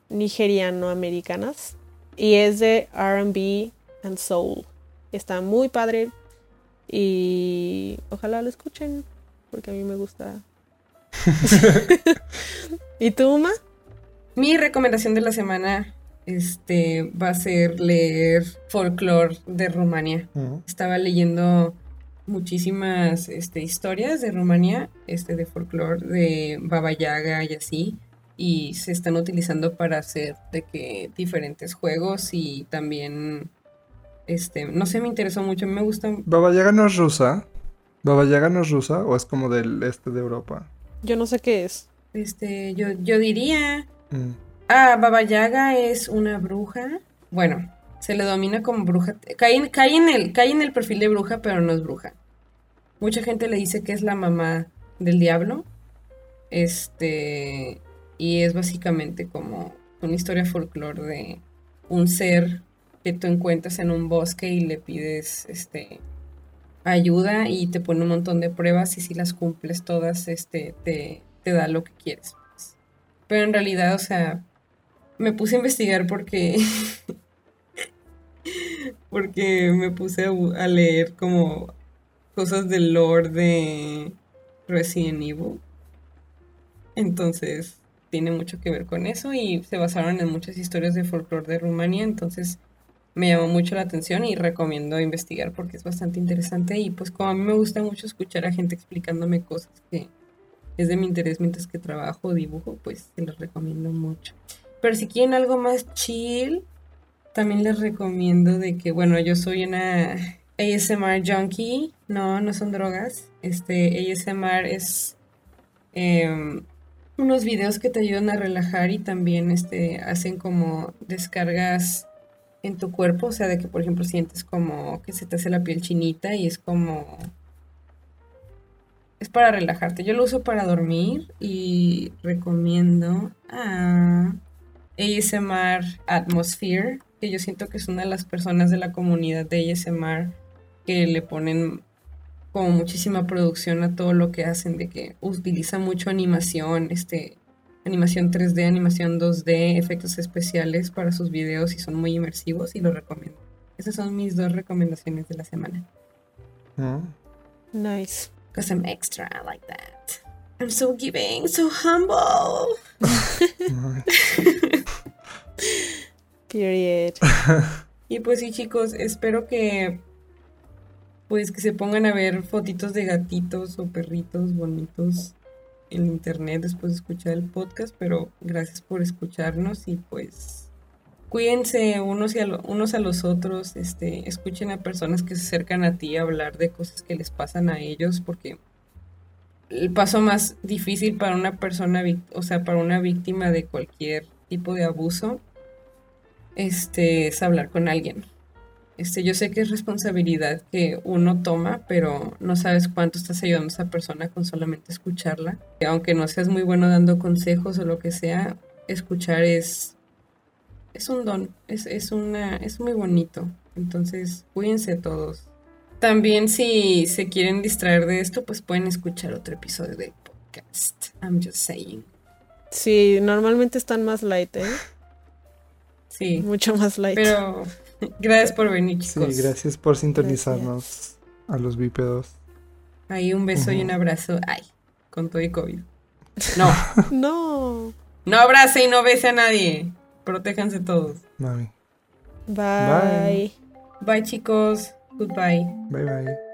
nigeriano-americanas y es de RB and Soul. Está muy padre y ojalá lo escuchen porque a mí me gusta. ¿Y tú, Uma? Mi recomendación de la semana este, va a ser leer folklore de Rumania. Oh. Estaba leyendo muchísimas este, historias de Rumanía, este, de folclore, de Baba Yaga y así, y se están utilizando para hacer de que diferentes juegos y también, este, no sé, me interesó mucho, me gusta. ¿Baba Yaga no es rusa? ¿Baba Yaga no es rusa o es como del este de Europa? Yo no sé qué es. Este, yo, yo diría... Mm. Ah, Baba Yaga es una bruja. Bueno, se le domina como bruja. Cae, en el, cae en el perfil de bruja, pero no es bruja. Mucha gente le dice que es la mamá del diablo. Este. Y es básicamente como una historia folclore de un ser que tú encuentras en un bosque y le pides este ayuda y te pone un montón de pruebas y si las cumples todas, este, te, te da lo que quieres. pues. Pero en realidad, o sea, me puse a investigar porque porque me puse a, leer como cosas del lore de Resident Evil. Entonces, tiene mucho que ver con eso y se basaron en muchas historias de folclore de Rumania, entonces me llamó mucho la atención y recomiendo investigar porque es bastante interesante y pues como a mí me gusta mucho escuchar a gente explicándome cosas que es de mi interés mientras que trabajo o dibujo, pues se los recomiendo mucho. Pero si quieren algo más chill, también les recomiendo de que, bueno, yo soy una ASMR junkie, no, no son drogas. Este ASMR es em, unos videos que te ayudan a relajar y también este, hacen como descargas en tu cuerpo, o sea, de que por ejemplo sientes como que se te hace la piel chinita y es como... Es para relajarte. Yo lo uso para dormir y recomiendo a ASMR Atmosphere, que yo siento que es una de las personas de la comunidad de ASMR que le ponen como muchísima producción a todo lo que hacen, de que utiliza mucho animación, este, animación 3D, animación 2D, efectos especiales para sus videos y son muy inmersivos y lo recomiendo. Esas son mis dos recomendaciones de la semana. ¿no? Nice. Because I'm extra like that. I'm so giving, so humble. Period. Y pues sí, chicos, espero que pues que se pongan a ver fotitos de gatitos o perritos bonitos en internet después de escuchar el podcast, pero gracias por escucharnos y pues cuídense unos, y a lo- unos a los otros, este, escuchen a personas que se acercan a ti a hablar de cosas que les pasan a ellos, porque el paso más difícil para una persona, o sea, para una víctima de cualquier tipo de abuso, este, es hablar con alguien. Este, yo sé que es responsabilidad que uno toma, pero no sabes cuánto estás ayudando a esa persona con solamente escucharla. Que aunque no seas muy bueno dando consejos o lo que sea, escuchar es, es un don, es, es, una, es muy bonito. Entonces, cuídense todos. También si se quieren distraer de esto, pues pueden escuchar otro episodio del podcast. I'm just saying. Sí, normalmente están más light, ¿eh? Sí, Mucho más light. pero gracias por venir, Sí, chicos. gracias por sintonizarnos a los bípedos. Ahí un beso y un abrazo. Ay, con todo y COVID. No, No. no abrace y no bese a nadie. Protéjanse todos. Mami. Bye. Bye chicos. Goodbye. Bye bye.